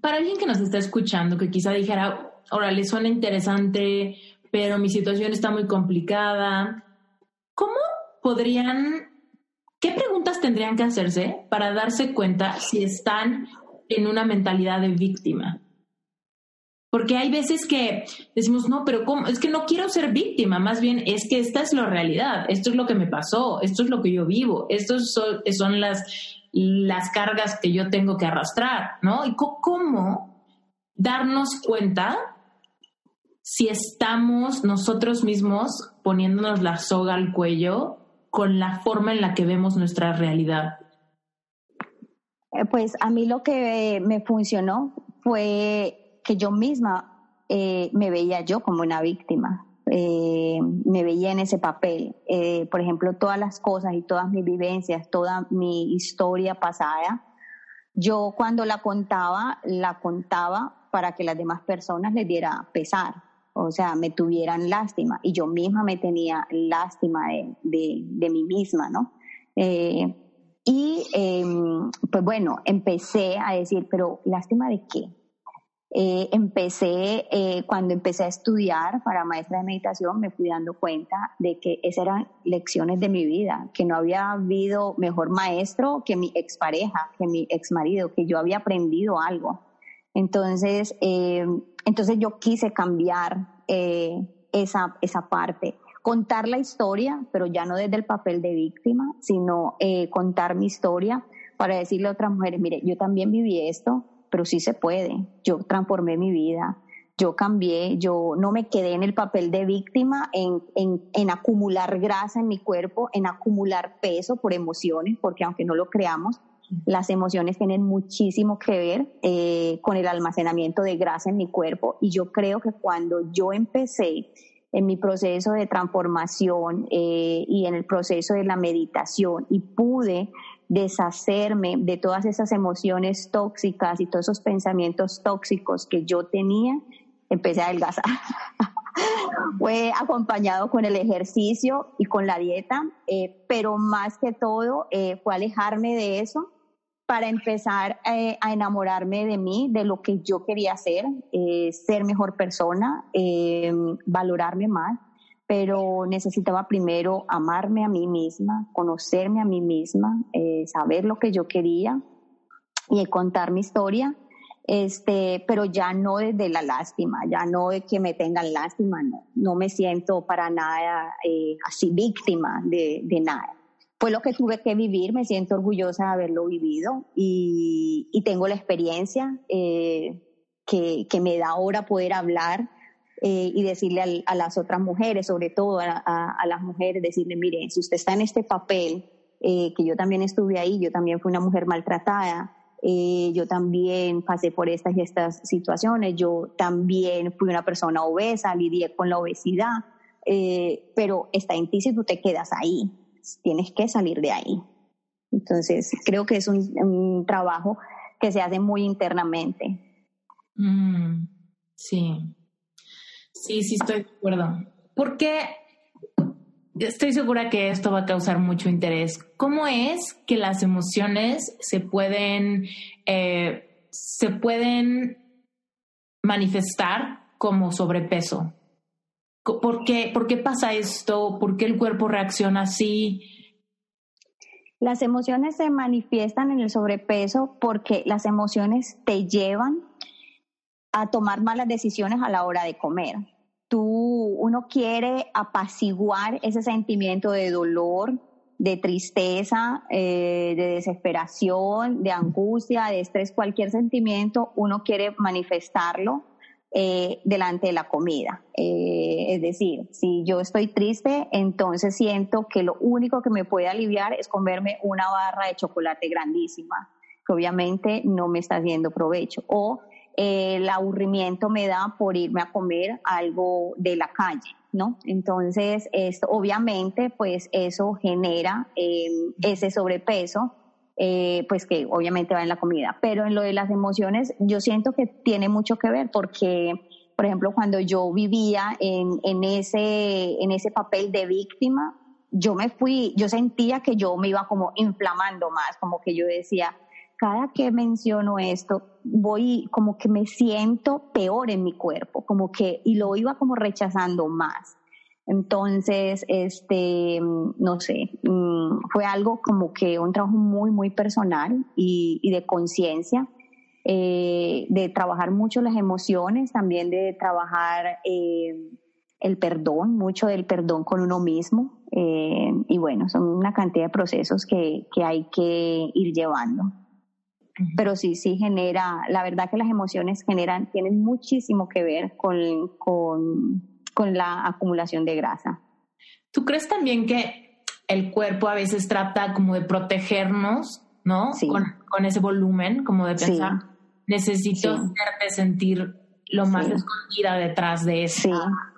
para alguien que nos está escuchando, que quizá dijera, ahora le suena interesante, pero mi situación está muy complicada, ¿cómo podrían, qué preguntas tendrían que hacerse para darse cuenta si están en una mentalidad de víctima? Porque hay veces que decimos, no, pero ¿cómo? Es que no quiero ser víctima, más bien es que esta es la realidad, esto es lo que me pasó, esto es lo que yo vivo, estos son las las cargas que yo tengo que arrastrar, ¿no? Y cómo darnos cuenta si estamos nosotros mismos poniéndonos la soga al cuello con la forma en la que vemos nuestra realidad. Eh, pues a mí lo que me funcionó fue que yo misma eh, me veía yo como una víctima. Eh, me veía en ese papel. Eh, por ejemplo, todas las cosas y todas mis vivencias, toda mi historia pasada, yo cuando la contaba, la contaba para que las demás personas les diera pesar, o sea, me tuvieran lástima y yo misma me tenía lástima de, de, mí misma, ¿no? Eh, y em, pues bueno, empecé a decir, pero lástima de qué? Eh, empecé, eh, cuando empecé a estudiar para maestra de meditación, me fui dando cuenta de que esas eran lecciones de mi vida, que no había habido mejor maestro que mi expareja, que mi exmarido, que yo había aprendido algo. Entonces, eh, entonces yo quise cambiar esa, esa parte, contar la historia, pero ya no desde el papel de víctima, sino contar mi historia para decirle a otras mujeres, mire, yo también viví esto, pero sí se puede. Yo transformé mi vida, yo cambié, yo no me quedé en el papel de víctima, en, en, acumular grasa en mi cuerpo, en acumular peso por emociones, porque aunque no lo creamos, las emociones tienen muchísimo que ver eh, con el almacenamiento de grasa en mi cuerpo. Y yo creo que cuando yo empecé en mi proceso de transformación eh, y en el proceso de la meditación y pude deshacerme de todas esas emociones tóxicas y todos esos pensamientos tóxicos que yo tenía, empecé a adelgazar. Fue acompañado con el ejercicio y con la dieta, eh, pero más que todo eh, fue alejarme de eso para empezar eh, a enamorarme de mí, de lo que yo quería hacer, ser mejor persona, valorarme más, pero necesitaba primero amarme a mí misma, conocerme a mí misma, saber lo que yo quería y contar mi historia este, pero ya no desde la lástima, ya no de que me tengan lástima, no, no me siento para nada eh, así víctima de, nada. Fue lo que tuve que vivir, me siento orgullosa de haberlo vivido y, tengo la experiencia eh, que, me da ahora poder hablar eh, y decirle a, las otras mujeres, sobre todo a, las mujeres, decirle, miren, si usted está en este papel, eh, que yo también estuve ahí, yo también fui una mujer maltratada, yo también pasé por estas y estas situaciones, yo también fui una persona obesa, lidié con la obesidad, pero está en ti si tú te quedas ahí, tienes que salir de ahí. Entonces, creo que es un, trabajo que se hace muy internamente. Mm, sí, sí, sí, estoy de acuerdo. ¿Por qué estoy segura que esto va a causar mucho interés. ¿Cómo es que las emociones se pueden, eh, se pueden manifestar como sobrepeso? ¿Por qué, ¿Por qué pasa esto? ¿Por qué el cuerpo reacciona así? Las emociones se manifiestan en el sobrepeso porque las emociones te llevan a tomar malas decisiones a la hora de comer tú, uno quiere apaciguar ese sentimiento de dolor, de tristeza, eh, de desesperación, de angustia, de estrés, cualquier sentimiento, uno quiere manifestarlo eh, delante de la comida. Eh, es decir, si yo estoy triste, entonces siento que lo único que me puede aliviar es comerme una barra de chocolate grandísima, que obviamente no me está haciendo provecho. O el aburrimiento me da por irme a comer algo de la calle, ¿no? Entonces, esto, obviamente, pues eso genera em, ese sobrepeso, eh, pues que obviamente va en la comida. Pero en lo de las emociones, yo siento que tiene mucho que ver porque, por ejemplo, cuando yo vivía en, en, ese, en ese papel de víctima, yo me fui, yo sentía que yo me iba como inflamando más, como que yo decía, cada que menciono esto, voy como que me siento peor en mi cuerpo, como que, y lo iba como rechazando más. Entonces, este, no sé, mm, fue algo como que un trabajo muy, muy personal y, de conciencia, eh, de trabajar mucho las emociones, también de trabajar eh, el perdón, mucho del perdón con uno mismo. Eh, y bueno, son una cantidad de procesos que, que hay que ir llevando pero sí, sí genera, la verdad que las emociones generan, tienen muchísimo que ver con, con, con la acumulación de grasa. ¿Tú crees también que el cuerpo a veces trata como de protegernos, ¿no? Sí. Con, con ese volumen, como de pensar, necesito hacerte sentir lo más escondida detrás de esa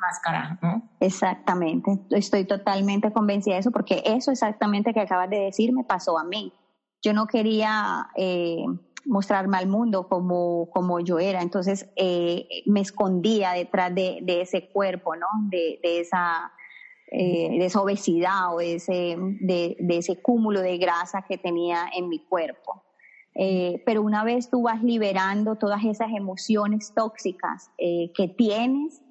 máscara, ¿no? Exactamente, estoy totalmente convencida de eso porque eso exactamente que acabas de decir me pasó a mí yo no quería eh, mostrarme al mundo como, como yo era, entonces eh, me escondía detrás de, ese cuerpo, ¿no? De, esa, eh, de esa obesidad o de ese, de, ese cúmulo de grasa que tenía en mi cuerpo. pero una vez tú vas liberando todas esas emociones tóxicas que tienes,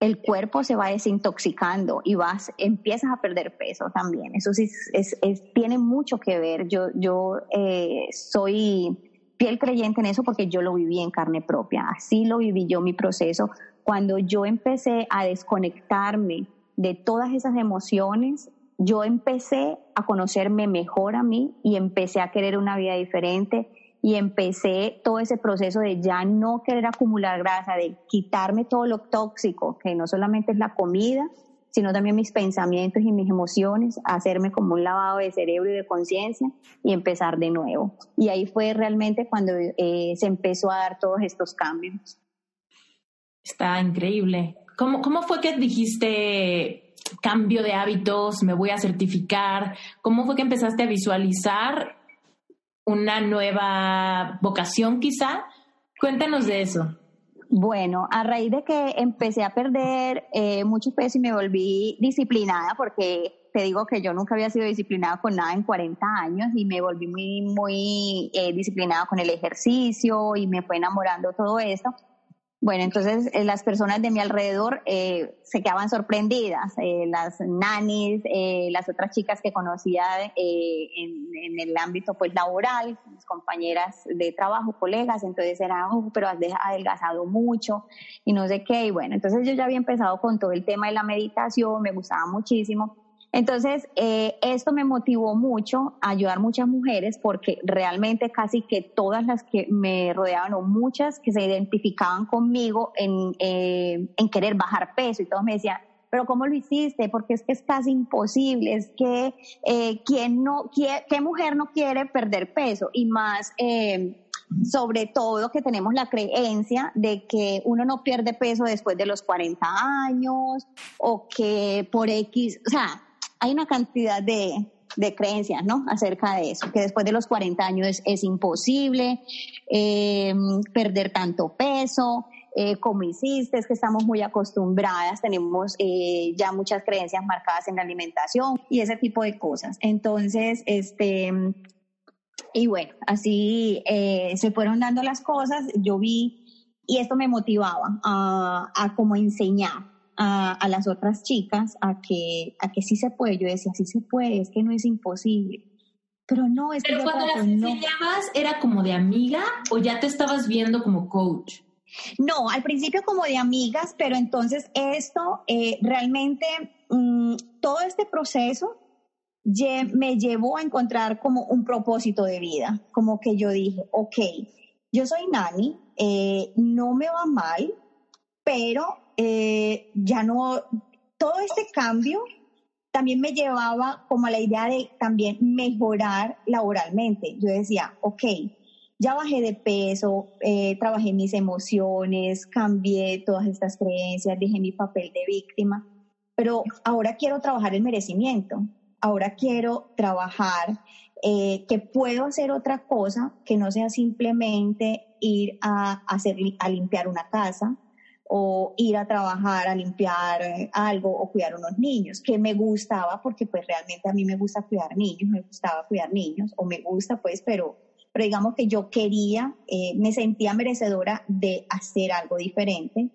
el cuerpo se va desintoxicando y vas, empiezas a perder peso también. Eso sí es, tiene mucho que ver. Yo, yo eh, soy fiel creyente en eso porque yo lo viví en carne propia. Así lo viví yo mi proceso. Cuando yo empecé a desconectarme de todas esas emociones, yo empecé a conocerme mejor a mí y empecé a querer una vida diferente y empecé todo ese proceso de ya no querer acumular grasa, de quitarme todo lo tóxico, que no solamente es la comida, sino también mis pensamientos y mis emociones, hacerme como un lavado de cerebro y de conciencia y empezar de nuevo. Y ahí fue realmente cuando eh, se empezó a dar todos estos cambios. Está increíble. ¿Cómo, ¿Cómo fue que dijiste cambio de hábitos, me voy a certificar? ¿Cómo fue que empezaste a visualizar una nueva vocación quizá. Cuéntanos de eso. Bueno, a raíz de que empecé a perder eh, mucho peso y me volví disciplinada, porque te digo que yo nunca había sido disciplinada con nada en 40 años y me volví muy, muy eh, disciplinada con el ejercicio y me fue enamorando todo esto. Bueno, entonces eh, las personas de mi alrededor eh, se quedaban sorprendidas, eh, las nanis, las otras chicas que conocía en, el ámbito pues laboral, mis compañeras de trabajo, colegas, entonces era, oh, pero has adelgazado mucho y no sé qué, y bueno, entonces yo ya había empezado con todo el tema de la meditación, me gustaba muchísimo, entonces, eh, esto me motivó mucho a ayudar muchas mujeres porque realmente casi que todas las que me rodeaban o muchas que se identificaban conmigo en, eh, en querer bajar peso y todos me decían, pero ¿cómo lo hiciste? Porque es que es casi imposible, es que eh, ¿quién no, qué, mujer no quiere perder peso? Y más, eh, sobre todo que tenemos la creencia de que uno no pierde peso después de los 40 años o que por X, o sea, hay una cantidad de, creencias, ¿no? Acerca de eso, que después de los 40 años es, imposible eh, perder tanto peso, eh, como hiciste, es que estamos muy acostumbradas, tenemos eh, ya muchas creencias marcadas en la alimentación y ese tipo de cosas. Entonces, este, y bueno, así se fueron dando las cosas, yo vi, y esto me motivaba a, a como enseñar, a, las otras chicas a que, a que sí se puede. Yo decía, sí se puede, es que no es imposible. Pero no, es que... cuando las enseñabas, ¿era como de amiga o ya te estabas viendo como coach? No, al principio como de amigas, pero entonces esto eh, realmente, mm, todo este proceso me llevó a encontrar como un propósito de vida, como que yo dije, ok, yo soy Nani, eh, no me va mal, pero eh, ya no, todo este cambio también me llevaba como a la idea de también mejorar laboralmente. Yo decía, ok, ya bajé de peso, eh, trabajé mis emociones, cambié todas estas creencias, dejé mi papel de víctima, pero ahora quiero trabajar el merecimiento, ahora quiero trabajar eh, que puedo hacer otra cosa que no sea simplemente ir a, hacer, a limpiar una casa, o ir a trabajar, a limpiar eh, algo o cuidar unos niños, que me gustaba porque pues realmente a mí me gusta cuidar niños, me gustaba cuidar niños o me gusta pues, pero, pero digamos que yo quería, eh, me sentía merecedora de hacer algo diferente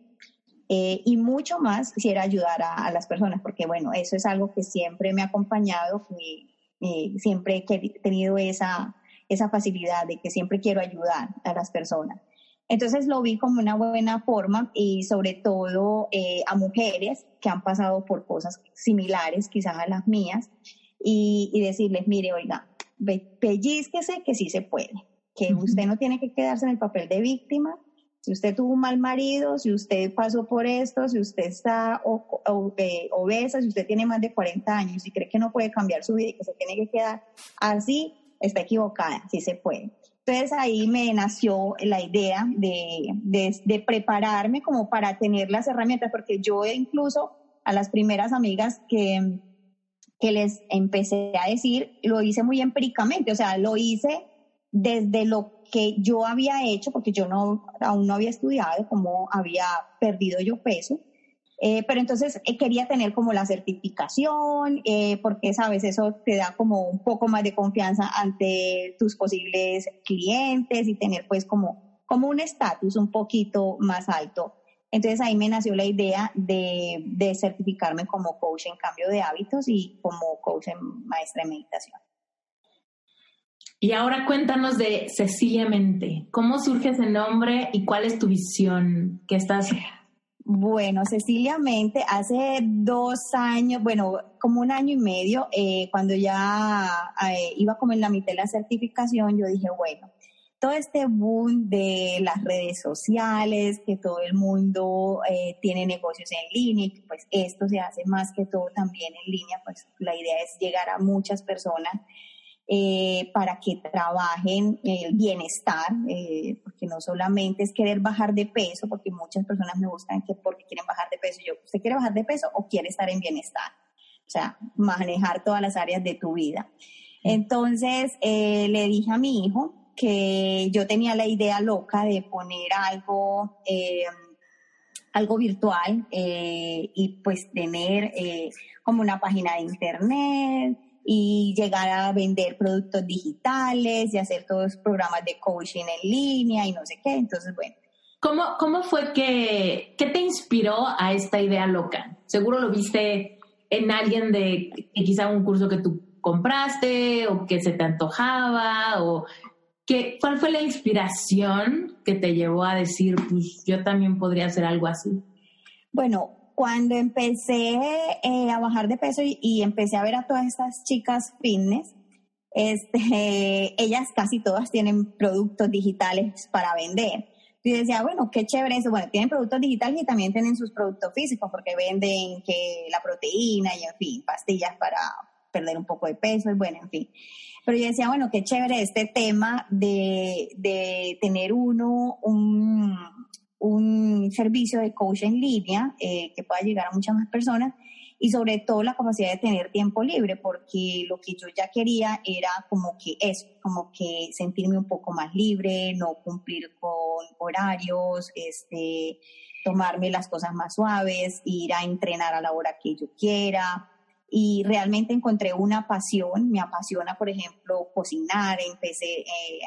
eh, y mucho más quisiera ayudar a, las personas porque bueno, eso es algo que siempre me ha acompañado, siempre he tenido esa, esa facilidad de que siempre quiero ayudar a las personas. Entonces lo vi como una buena forma y sobre todo eh, a mujeres que han pasado por cosas similares quizás a las mías y, decirles, mire, oiga, pellizquese que sí se puede, que usted no tiene que quedarse en el papel de víctima. Si usted tuvo un mal marido, si usted pasó por esto, si usted está eh, obesa, si usted tiene más de 40 años y cree que no puede cambiar su vida y que se tiene que quedar así, está equivocada, sí se puede. Entonces ahí me nació la idea de, de, prepararme como para tener las herramientas, porque yo incluso a las primeras amigas que, que les empecé a decir, lo hice muy empíricamente, o sea, lo hice desde lo que yo había hecho, porque yo no, aún no había estudiado cómo había perdido yo peso, eh, pero entonces eh, quería tener como la certificación, eh, porque sabes, eso te da como un poco más de confianza ante tus posibles clientes y tener pues como, como un estatus un poquito más alto. Entonces ahí me nació la idea de, de certificarme como coach en cambio de hábitos y como coach en maestra de meditación. Y ahora cuéntanos de Cecilia Mente. ¿Cómo surge ese nombre y cuál es tu visión que estás bueno, Cecilia Mente, hace dos años, bueno, como un año y medio, eh, cuando ya eh, iba como en la mitad de la certificación, yo dije, bueno, todo este boom de las redes sociales, que todo el mundo eh, tiene negocios en línea, y pues esto se hace más que todo también en línea, pues la idea es llegar a muchas personas eh, para que trabajen el bienestar, eh, porque no solamente es querer bajar de peso, porque muchas personas me buscan que porque quieren bajar de peso. Yo, ¿usted quiere bajar de peso o quiere estar en bienestar? O sea, manejar todas las áreas de tu vida. Entonces eh, le dije a mi hijo que yo tenía la idea loca de poner algo, algo virtual eh, y pues tener como una página de internet y llegar a vender productos digitales y hacer todos los programas de coaching en línea y no sé qué. Entonces, bueno. ¿Cómo, cómo fue que, qué te inspiró a esta idea loca? Seguro lo viste en alguien de quizá un curso que tú compraste o que se te antojaba o ¿qué, ¿cuál fue la inspiración que te llevó a decir, pues yo también podría hacer algo así? Bueno, cuando empecé eh, a bajar de peso y, empecé a ver a todas estas chicas fitness, este, ellas casi todas tienen productos digitales para vender. Y decía, bueno, qué chévere eso. Bueno, tienen productos digitales y también tienen sus productos físicos porque venden que la proteína y, en fin, pastillas para perder un poco de peso y bueno, en fin. Pero yo decía, bueno, qué chévere este tema de, de tener uno un, un servicio de coach en línea eh, que pueda llegar a muchas más personas y sobre todo la capacidad de tener tiempo libre, porque lo que yo ya quería era como que eso, como que sentirme un poco más libre, no cumplir con horarios, este, tomarme las cosas más suaves, ir a entrenar a la hora que yo quiera, y realmente encontré una pasión, me apasiona, por ejemplo, cocinar, empecé eh,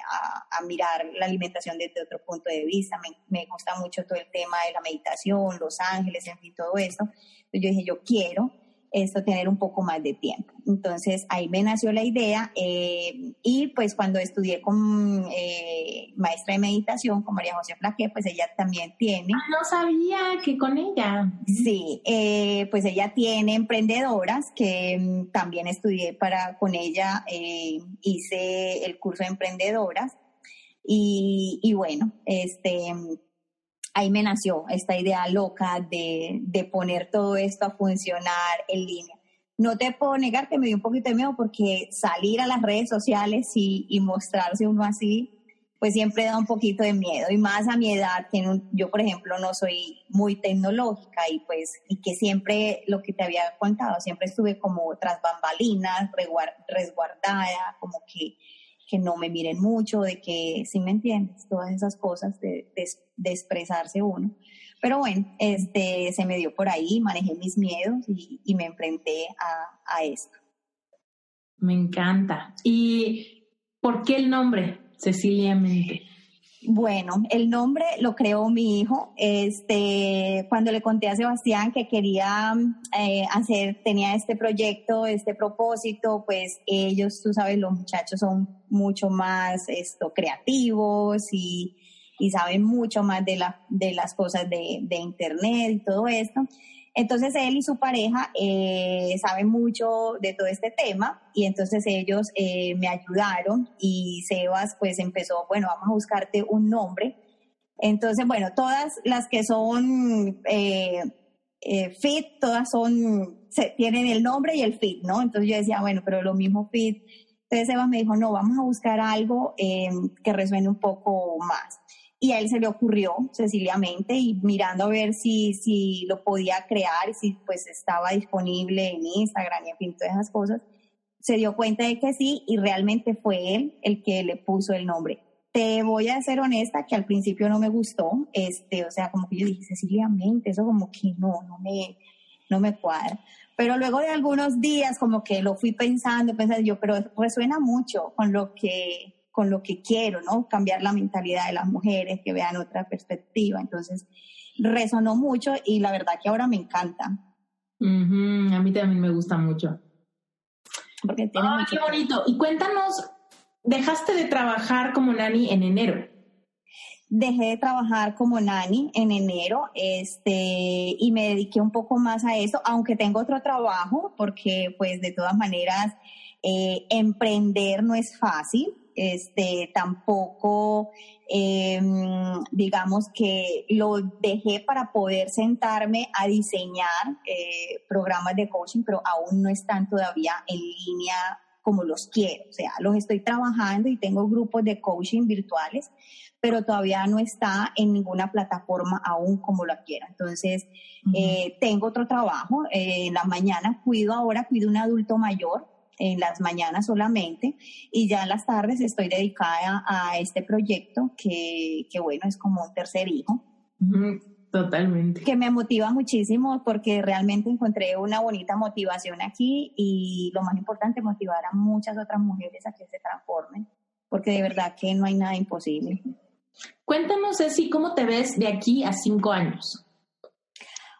a, mirar la alimentación desde otro punto de vista, me, gusta mucho todo el tema de la meditación, los ángeles, en fin, todo eso. Entonces yo dije, yo quiero esto tener un poco más de tiempo. Entonces ahí me nació la idea eh, y pues cuando estudié con eh, maestra de meditación, con María José Flaque, pues ella también tiene... Ah, no sabía que con ella. Sí, eh, pues ella tiene emprendedoras que mm, también estudié para con ella, hice el curso de emprendedoras y, y bueno, este ahí me nació esta idea loca de, de, poner todo esto a funcionar en línea. No te puedo negar que me dio un poquito de miedo porque salir a las redes sociales y, y mostrarse uno así, pues siempre da un poquito de miedo. Y más a mi edad, que yo por ejemplo no soy muy tecnológica y pues, y que siempre, lo que te había contado, siempre estuve como tras bambalinas, resguardada, como que que no me miren mucho, de que, si me entiendes, todas esas cosas de, expresarse uno. Pero bueno, este, se me dio por ahí, manejé mis miedos y, y me enfrenté a, a esto. Me encanta. ¿Y por qué el nombre, Cecilia Mente? Bueno, el nombre lo creó mi hijo. Este, cuando le conté a Sebastián que quería eh, hacer, tenía este proyecto, este propósito, pues ellos, tú sabes, los muchachos son mucho más esto, creativos y, y saben mucho más de, la, de las cosas de, de internet y todo esto. Entonces él y su pareja eh, saben mucho de todo este tema y entonces ellos eh, me ayudaron y Sebas pues empezó, bueno, vamos a buscarte un nombre. Entonces, bueno, todas las que son eh, fit, todas son, se, tienen el nombre y el fit, ¿no? Entonces yo decía, bueno, pero lo mismo fit. Entonces Sebas me dijo, no, vamos a buscar algo que resuene un poco más. Y a él se le ocurrió sencillamente y mirando a ver si, si lo podía crear, si pues estaba disponible en Instagram y en fin, todas esas cosas, se dio cuenta de que sí y realmente fue él el que le puso el nombre. Te voy a ser honesta que al principio no me gustó, este, o sea, como que yo dije Cecilia Mente, eso como que no, no me, no me cuadra. Pero luego de algunos días como que lo fui pensando, pensando yo, pero resuena mucho con lo que con lo que quiero, ¿no? Cambiar la mentalidad de las mujeres, que vean otra perspectiva. Entonces, resonó mucho y la verdad que ahora me encanta. A mí también me gusta mucho. Porque tiene oh, qué bonito. Y cuéntanos, dejaste de trabajar como nani en enero. Dejé de trabajar como nani en enero este, y me dediqué un poco más a eso, aunque tengo otro trabajo, porque pues de todas maneras eh, emprender no es fácil este, tampoco, em, digamos que lo dejé para poder sentarme a diseñar eh, programas de coaching, pero aún no están todavía en línea como los quiero. O sea, los estoy trabajando y tengo grupos de coaching virtuales, pero todavía no está en ninguna plataforma aún como la quiero. Entonces, eh, tengo otro trabajo. Eh, en la mañana cuido ahora, cuido un adulto mayor en las mañanas solamente y ya en las tardes estoy dedicada a este proyecto que, que bueno, es como un tercer hijo. Totalmente. Que me motiva muchísimo porque realmente encontré una bonita motivación aquí y lo más importante, motivar a muchas otras mujeres a que se transformen, porque de verdad que no hay nada imposible. Cuéntanos, Ceci, ¿cómo te ves de aquí a cinco años?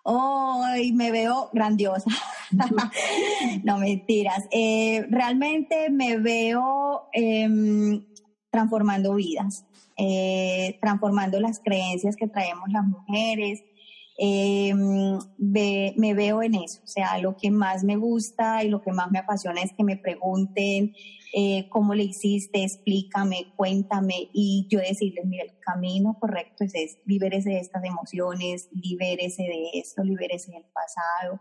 Hoy me veo grandiosa. no mentiras. Eh, realmente me veo em, transformando vidas. Eh, transformando las creencias que traemos las mujeres. Eh, me veo en eso, o sea, lo que más me gusta y lo que más me apasiona es que me pregunten eh, cómo le hiciste, explícame, cuéntame y yo decirles, mira, el camino correcto es, es libérese de estas emociones, libérese de esto, libérese del pasado,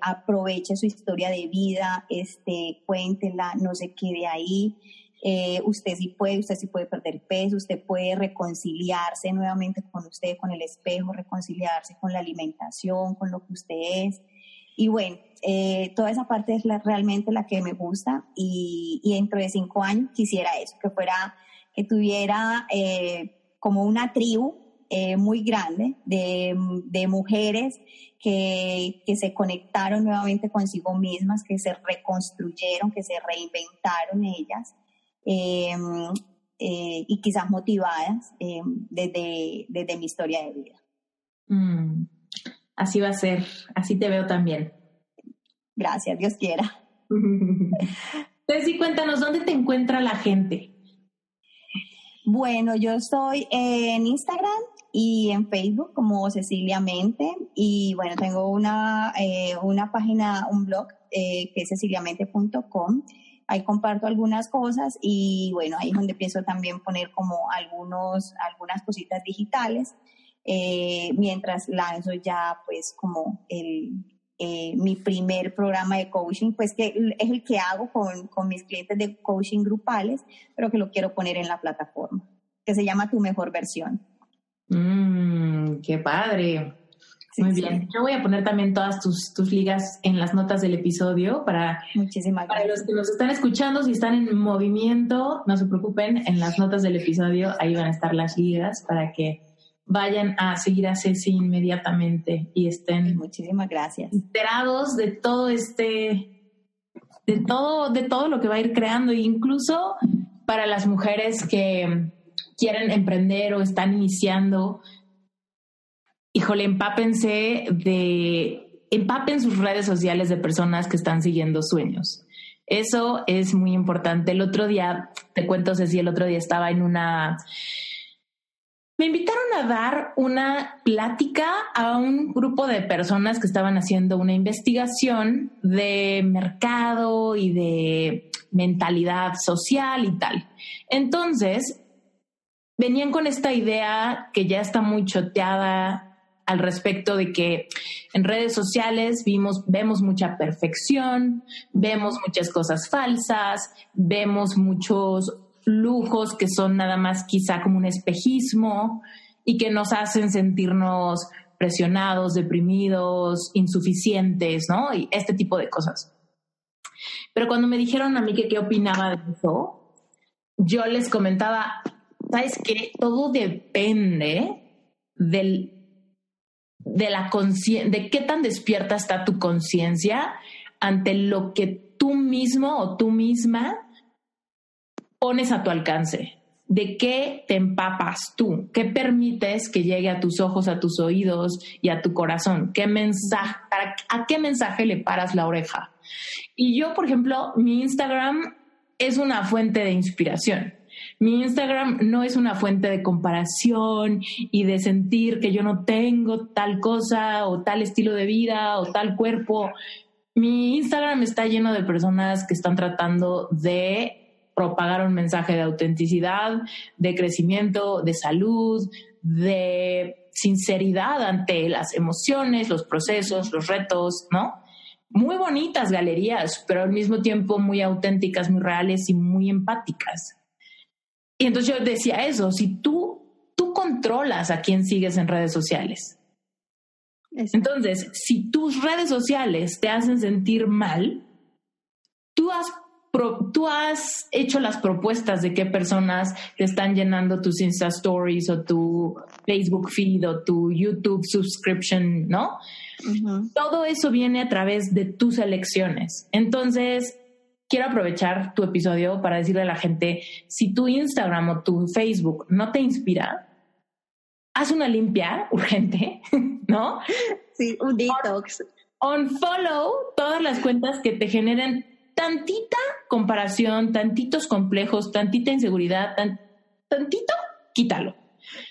aproveche su historia de vida, este, cuéntela, no se quede ahí. Eh, usted sí puede, usted sí puede perder peso, usted puede reconciliarse nuevamente con usted, con el espejo, reconciliarse con la alimentación, con lo que usted es. Y bueno, eh, toda esa parte es realmente la que me gusta y, dentro de cinco años quisiera eso, que fuera, que tuviera eh, como una tribu muy grande de, mujeres que, que, se conectaron nuevamente consigo mismas, que se reconstruyeron, que se reinventaron ellas eh, y quizás motivadas desde, desde, mi historia de vida. Mm, así va a ser, así te veo también. Gracias, Dios quiera. Ceci, cuéntanos, ¿dónde te encuentra la gente? Bueno, yo estoy en Instagram y en Facebook como Cecilia Mente y bueno, tengo una, eh, una página, un blog eh, que es ceciliamente.com ahí comparto algunas cosas y bueno, ahí es donde pienso también poner como algunos, algunas cositas digitales, eh, mientras lanzo ya pues como el, eh, mi primer programa de coaching, pues que es el que hago con, con mis clientes de coaching grupales, pero que lo quiero poner en la plataforma, que se llama Tu Mejor Versión. Mmm, qué padre. Muy bien. Yo voy a poner también todas tus, tus ligas en las notas del episodio para, para los que nos están escuchando, si están en movimiento, no se preocupen, en las notas del episodio ahí van a estar las ligas para que vayan a seguir a Ceci inmediatamente y estén muchísimas gracias enterados de todo este de todo de todo lo que va a ir creando e incluso para las mujeres que quieren emprender o están iniciando híjole, empápense de, empapen sus redes sociales de personas que están siguiendo sueños. Eso es muy importante. El otro día, te cuento, Ceci, el otro día estaba en una... Me invitaron a dar una plática a un grupo de personas que estaban haciendo una investigación de mercado y de mentalidad social y tal. Entonces, venían con esta idea que ya está muy choteada al respecto de que en redes sociales vimos, vemos mucha perfección, vemos muchas cosas falsas, vemos muchos lujos que son nada más quizá como un espejismo y que nos hacen sentirnos presionados, deprimidos, insuficientes, ¿no? Y este tipo de cosas. Pero cuando me dijeron a mí que qué opinaba de eso, yo les comentaba, ¿sabes qué? Todo depende del de la de qué tan despierta está tu conciencia ante lo que tú mismo o tú misma pones a tu alcance. ¿De qué te empapas tú? ¿Qué permites que llegue a tus ojos, a tus oídos y a tu corazón? ¿Qué mensaje, ¿A qué mensaje le paras la oreja? Y yo, por ejemplo, mi Instagram es una fuente de inspiración. Mi Instagram no es una fuente de comparación y de sentir que yo no tengo tal cosa o tal estilo de vida o tal cuerpo. Mi Instagram está lleno de personas que están tratando de propagar un mensaje de autenticidad, de crecimiento, de salud, de sinceridad ante las emociones, los procesos, los retos, ¿no? Muy bonitas galerías, pero al mismo tiempo muy auténticas, muy reales y muy empáticas. Y entonces yo decía eso, si tú, tú controlas a quién sigues en redes sociales. Entonces, si tus redes sociales te hacen sentir mal, tú tú tú has hecho las propuestas de qué personas te están llenando tus Insta Stories o tu Facebook feed o tu YouTube subscription, ¿no? Todo eso viene a través de tus elecciones. Entonces, quiero aprovechar tu episodio para decirle a la gente, si tu Instagram o tu Facebook no te inspira, haz una limpia urgente, ¿no? Sí, un detox. On, follow todas las cuentas que te generen tantita comparación, tantitos complejos, tantita inseguridad, tantito, quítalo.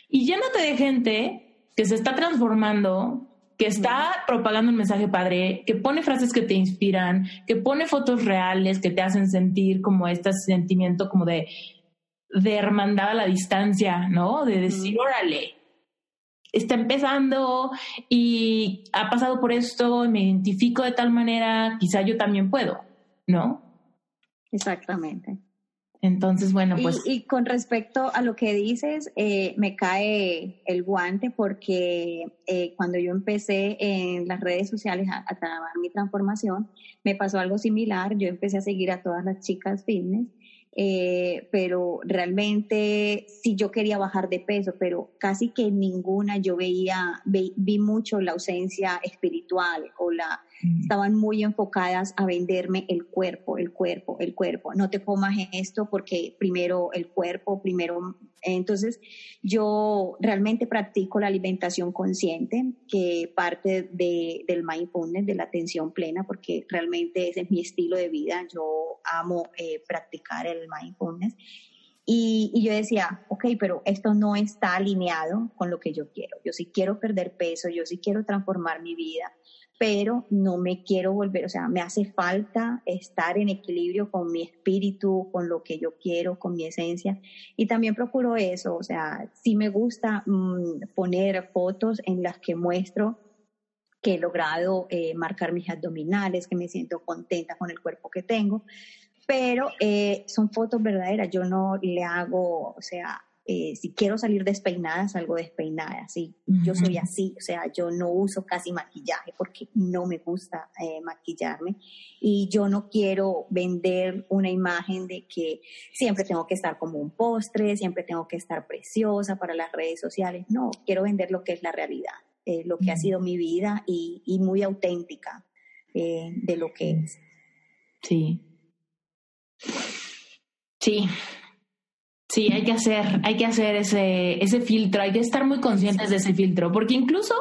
Y llénate de gente que se está transformando, que está propagando un mensaje padre, que pone frases que te inspiran, que pone fotos reales que te hacen sentir como este sentimiento como de, de hermandad a la distancia, ¿no? De decir, órale, está empezando y ha pasado por esto, y me identifico de tal manera, quizá yo también puedo. ¿No? Exactamente. Entonces, bueno, pues... Y, con respecto a lo que dices, eh, me cae el guante porque eh, cuando yo empecé en las redes sociales a, a trabajar mi transformación, me pasó algo similar. Yo empecé a seguir a todas las chicas fitness eh, pero realmente sí yo quería bajar de peso, pero casi que ninguna yo veía, vi mucho la ausencia espiritual o la. Estaban muy enfocadas a venderme el cuerpo, el cuerpo, el cuerpo. No te comas esto porque primero el cuerpo, primero. Entonces yo realmente practico la alimentación consciente, que parte de, del mindfulness, de la atención plena, porque realmente ese es mi estilo de vida. Yo amo eh, practicar el mindfulness. Y, y, yo decía, ok, pero esto no está alineado con lo que yo quiero. Yo sí quiero perder peso, yo sí quiero transformar mi vida, pero no me quiero volver, o sea, me hace falta estar en equilibrio con mi espíritu, con lo que yo quiero, con mi esencia. Y también procuro eso, o sea, sí me gusta mm, poner fotos en las que muestro que he logrado eh, marcar mis abdominales, que me siento contenta con el cuerpo que tengo, pero eh, son fotos verdaderas. Yo no le hago, o sea, eh, si quiero salir despeinada, salgo despeinada, ¿sí? Yo soy así, o sea, yo no uso casi maquillaje porque no me gusta eh, maquillarme y yo no quiero vender una imagen de que siempre tengo que estar como un postre, siempre tengo que estar preciosa para las redes sociales. No, quiero vender lo que es la realidad, lo que ha sido mi vida y, y muy auténtica de lo que es. Sí, Sí, sí, hay que hacer, hay que hacer ese, ese filtro, hay que estar muy conscientes de ese filtro, porque incluso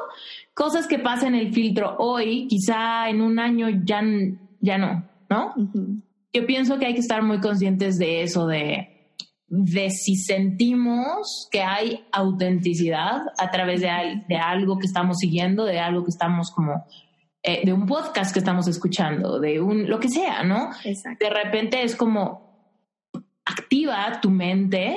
cosas que pasan en el filtro hoy, quizá en un año ya, ya no, ¿no? Yo pienso que hay que estar muy conscientes de eso, de, de si sentimos que hay autenticidad a través de, de algo que estamos siguiendo, de algo que estamos como eh, de un podcast que estamos escuchando, de un lo que sea, ¿no? De repente es como activa tu mente,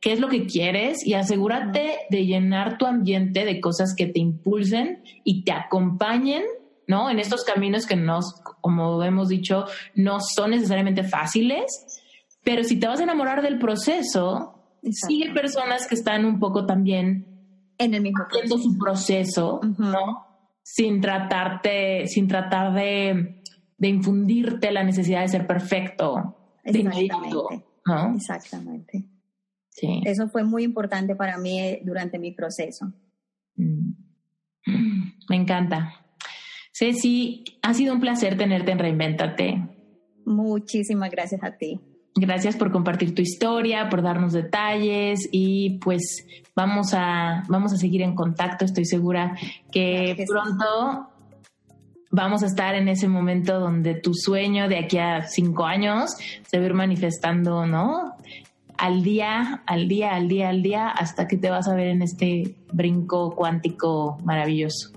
qué es lo que quieres y asegúrate de llenar tu ambiente de cosas que te impulsen y te acompañen, ¿no? En estos caminos que nos, como hemos dicho, no son necesariamente fáciles, pero si te vas a enamorar del proceso, sigue personas que están un poco también en el mismo proceso. su proceso, ¿no? sin tratarte, sin tratar de, de infundirte la necesidad de ser perfecto. Exactamente. Exactamente. Sí. Eso fue muy importante para mí eh, durante mi proceso. Mm. Me encanta. Ceci, ha sido un placer tenerte en Reinventate. Muchísimas gracias a ti. Gracias por compartir tu historia, por darnos detalles y pues vamos a, vamos a seguir en contacto. Estoy segura que, pronto vamos a estar en ese momento donde tu sueño de aquí a cinco años se va a ir manifestando, ¿no? Al día, al día, al día, al día, hasta que te vas a ver en este brinco cuántico maravilloso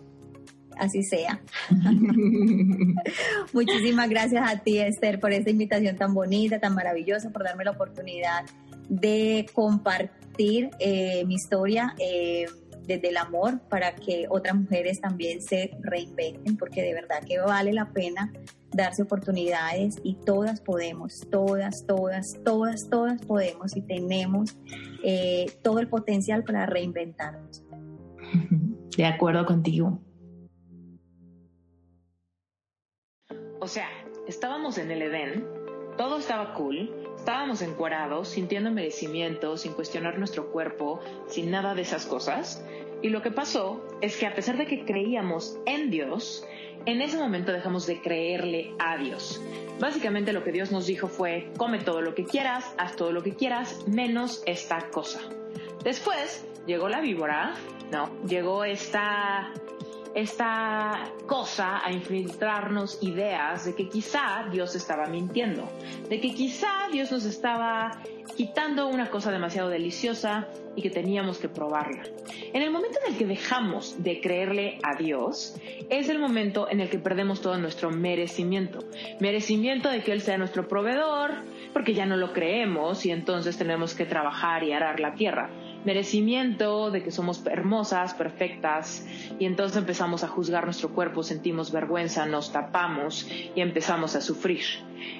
así sea. Muchísimas gracias a ti, Esther, por esta invitación tan bonita, tan maravillosa, por darme la oportunidad de compartir eh, mi historia eh, desde el amor para que otras mujeres también se reinventen, porque de verdad que vale la pena darse oportunidades y todas podemos, todas, todas, todas, todas podemos y tenemos eh, todo el potencial para reinventarnos. De acuerdo contigo. O sea, estábamos en el Edén todo estaba cool, estábamos encuadrados, sintiendo merecimiento, sin cuestionar nuestro cuerpo, sin nada de esas cosas. Y lo que pasó es que a pesar de que creíamos en Dios, en ese momento dejamos de creerle a Dios. Básicamente lo que Dios nos dijo fue, come todo lo que quieras, haz todo lo que quieras, menos esta cosa. Después llegó la víbora, ¿no? Llegó esta esta cosa a infiltrarnos ideas de que quizá Dios estaba mintiendo, de que quizá Dios nos estaba quitando una cosa demasiado deliciosa y que teníamos que probarla. En el momento en el que dejamos de creerle a Dios, es el momento en el que perdemos todo nuestro merecimiento. Merecimiento de que Él sea nuestro proveedor, porque ya no lo creemos y entonces tenemos que trabajar y arar la tierra merecimiento de que somos hermosas, perfectas, y entonces empezamos a juzgar nuestro cuerpo, sentimos vergüenza, nos tapamos y empezamos a sufrir.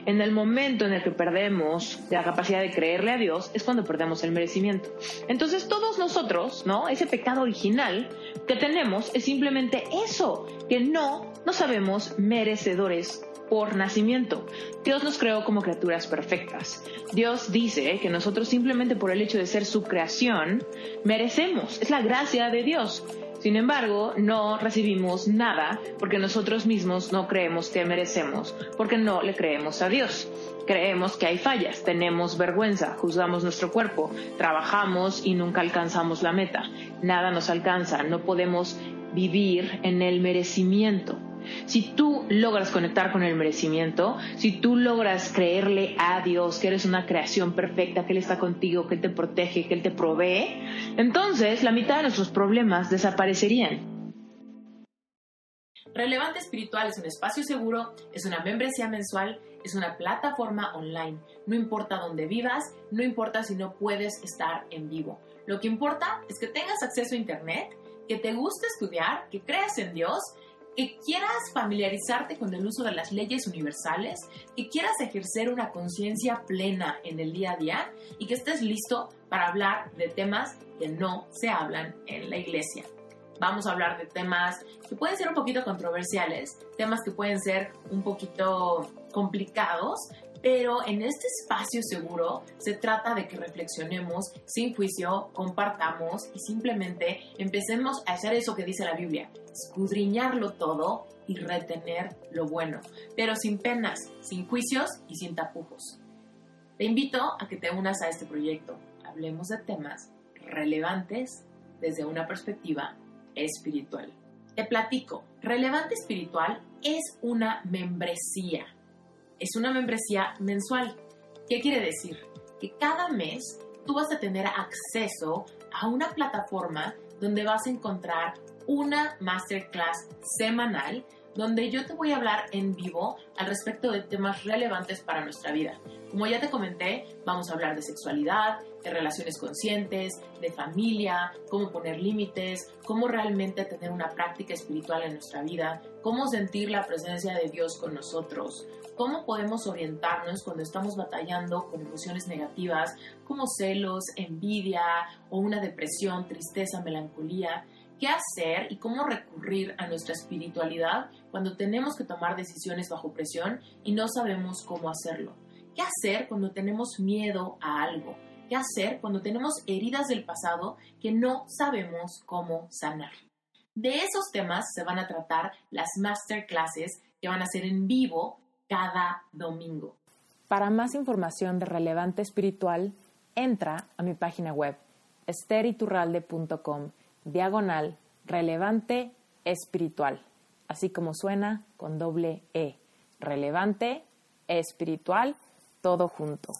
En el momento en el que perdemos la capacidad de creerle a Dios es cuando perdemos el merecimiento. Entonces todos nosotros, ¿no? Ese pecado original que tenemos es simplemente eso, que no nos sabemos merecedores por nacimiento. Dios nos creó como criaturas perfectas. Dios dice que nosotros simplemente por el hecho de ser su creación merecemos. Es la gracia de Dios. Sin embargo, no recibimos nada porque nosotros mismos no creemos que merecemos, porque no le creemos a Dios. Creemos que hay fallas, tenemos vergüenza, juzgamos nuestro cuerpo, trabajamos y nunca alcanzamos la meta. Nada nos alcanza, no podemos vivir en el merecimiento. Si tú logras conectar con el merecimiento, si tú logras creerle a Dios que eres una creación perfecta, que Él está contigo, que Él te protege, que Él te provee, entonces la mitad de nuestros problemas desaparecerían. Relevante Espiritual es un espacio seguro, es una membresía mensual, es una plataforma online. No importa dónde vivas, no importa si no puedes estar en vivo. Lo que importa es que tengas acceso a Internet, que te guste estudiar, que creas en Dios que quieras familiarizarte con el uso de las leyes universales, que quieras ejercer una conciencia plena en el día a día y que estés listo para hablar de temas que no se hablan en la iglesia. Vamos a hablar de temas que pueden ser un poquito controversiales, temas que pueden ser un poquito complicados, pero en este espacio seguro se trata de que reflexionemos sin juicio, compartamos y simplemente empecemos a hacer eso que dice la Biblia, escudriñarlo todo y retener lo bueno, pero sin penas, sin juicios y sin tapujos. Te invito a que te unas a este proyecto. Hablemos de temas relevantes desde una perspectiva espiritual. Te platico, Relevante Espiritual es una membresía es una membresía mensual. ¿Qué quiere decir? Que cada mes tú vas a tener acceso a una plataforma donde vas a encontrar una masterclass semanal donde yo te voy a hablar en vivo al respecto de temas relevantes para nuestra vida. Como ya te comenté, vamos a hablar de sexualidad, de relaciones conscientes, de familia, cómo poner límites, cómo realmente tener una práctica espiritual en nuestra vida, cómo sentir la presencia de Dios con nosotros, cómo podemos orientarnos cuando estamos batallando con emociones negativas como celos, envidia o una depresión, tristeza, melancolía qué hacer y cómo recurrir a nuestra espiritualidad cuando tenemos que tomar decisiones bajo presión y no sabemos cómo hacerlo. ¿Qué hacer cuando tenemos miedo a algo? ¿Qué hacer cuando tenemos heridas del pasado que no sabemos cómo sanar? De esos temas se van a tratar las masterclasses que van a ser en vivo cada domingo. Para más información de Relevante Espiritual, entra a mi página web esteriturralde.com diagonal relevante espiritual, así como suena con doble E, relevante espiritual, todo junto.